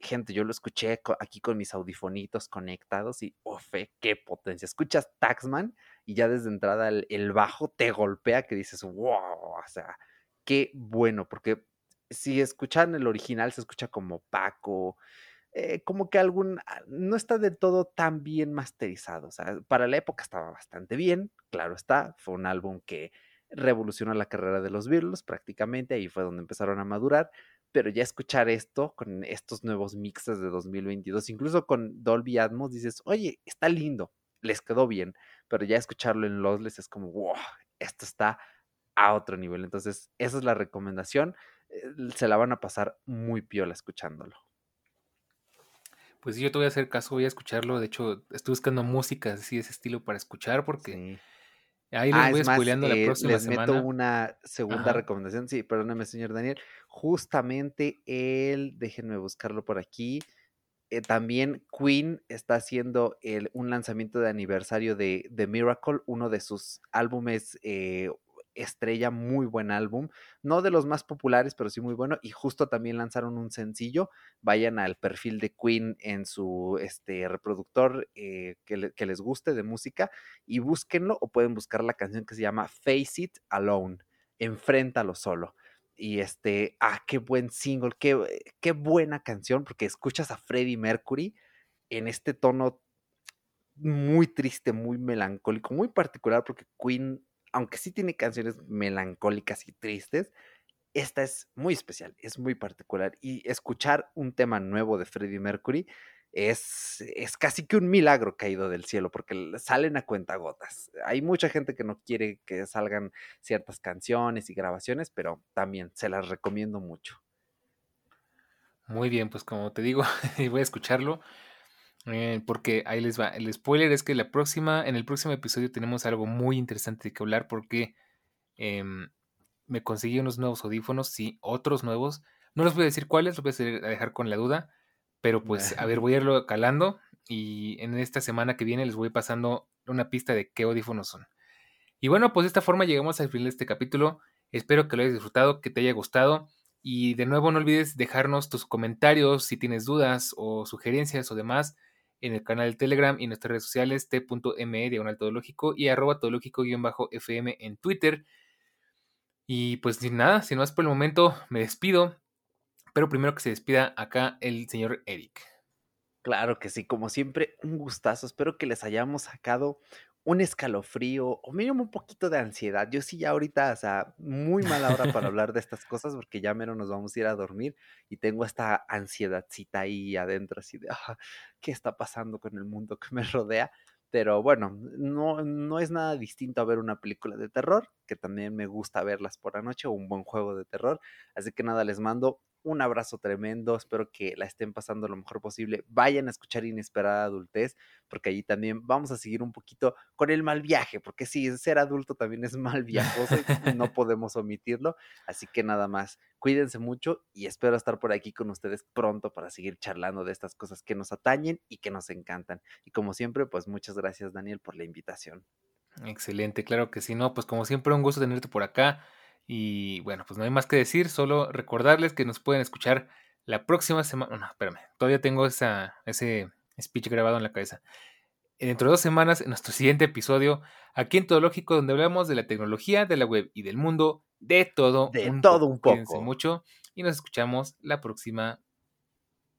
gente, yo lo escuché aquí con mis audifonitos conectados y, ofe, qué potencia. Escuchas Taxman y ya desde entrada el, bajo te golpea que dices, wow, o sea, qué bueno, porque si escuchan el original se escucha como Paco, eh, como que algún, ah, no está del todo tan bien masterizado, o sea, para la época estaba bastante bien, claro está, fue un álbum que revolucionó la carrera de los Beatles prácticamente, ahí fue donde empezaron a madurar, pero ya escuchar esto con estos nuevos mixes de 2022, incluso con Dolby Atmos, dices, oye, está lindo, les quedó bien, pero ya escucharlo en Lossless es como, wow, esto está a otro nivel. Entonces, esa es la recomendación. Eh, se la van a pasar muy piola escuchándolo. Pues yo te voy a hacer caso, voy a escucharlo. De hecho, estoy buscando música así de ese estilo para escuchar porque Ahí les ah, voy spoileando la eh, próxima les meto una segunda recomendación. Sí, perdóneme, señor Daniel. Justamente él, déjenme buscarlo por aquí. Eh, también Queen está haciendo el, un lanzamiento de aniversario de The Miracle, uno de sus álbumes eh, estrella, muy buen álbum, no de los más populares, pero sí muy bueno, y justo también lanzaron un sencillo, vayan al perfil de Queen en su este, reproductor eh, que, les guste de música y búsquenlo o pueden buscar la canción que se llama Face It Alone, enfréntalo solo. Y este, ah, qué buen single, qué, qué buena canción, porque escuchas a Freddie Mercury en este tono muy triste, muy melancólico, muy particular, porque Queen aunque sí tiene canciones melancólicas y tristes, esta es muy especial, es muy particular. Y escuchar un tema nuevo de Freddie Mercury es, es casi que un milagro caído del cielo, porque salen a cuentagotas. Hay mucha gente que no quiere que salgan ciertas canciones y grabaciones, pero también se las recomiendo mucho. Muy bien, pues como te digo, voy a escucharlo. Eh, porque ahí les va. El spoiler es que la próxima, en el próximo episodio tenemos algo muy interesante de que hablar porque em, me conseguí unos nuevos audífonos, sí, otros nuevos. No les voy a decir cuáles, los voy a dejar con la duda. Pero pues, a ver, voy a irlo calando y en esta semana que viene les voy pasando una pista de qué audífonos son. Y bueno, pues de esta forma llegamos al final de este capítulo. Espero que lo hayas disfrutado, que te haya gustado. Y de nuevo no olvides dejarnos tus comentarios si tienes dudas o sugerencias o demás en el canal de Telegram y en nuestras redes sociales t.me diagonal todológico y arroba todológico-fm en Twitter. Y pues nada, sin más por el momento, me despido. Pero primero que se despida acá el señor Eric. Claro que sí, como siempre, un gustazo. Espero que les hayamos sacado un escalofrío o mínimo un poquito de ansiedad. Yo sí ya ahorita, o sea, muy mala hora para hablar de estas cosas porque ya menos nos vamos a ir a dormir y tengo esta ansiedadcita ahí adentro, así de, ah, ¿qué está pasando con el mundo que me rodea? Pero bueno, no, no es nada distinto a ver una película de terror, que también me gusta verlas por la noche, o un buen juego de terror. Así que nada, les mando un abrazo tremendo, espero que la estén pasando lo mejor posible. Vayan a escuchar Inesperada Adultez, porque allí también vamos a seguir un poquito con el mal viaje, porque sí, ser adulto también es mal viajoso y no podemos omitirlo. Así que nada más, cuídense mucho y espero estar por aquí con ustedes pronto para seguir charlando de estas cosas que nos atañen y que nos encantan. Y como siempre, pues muchas gracias Daniel por la invitación. Excelente, claro que sí, no, pues como siempre un gusto tenerte por acá. Y bueno, pues no hay más que decir, solo recordarles que nos pueden escuchar la próxima semana. No, espérame, todavía tengo esa, ese speech grabado en la cabeza. Dentro de dos semanas, en nuestro siguiente episodio, aquí en Todo Lógico, donde hablamos de la tecnología, de la web y del mundo, de todo. De todo un poco. Cuídense mucho y nos escuchamos la próxima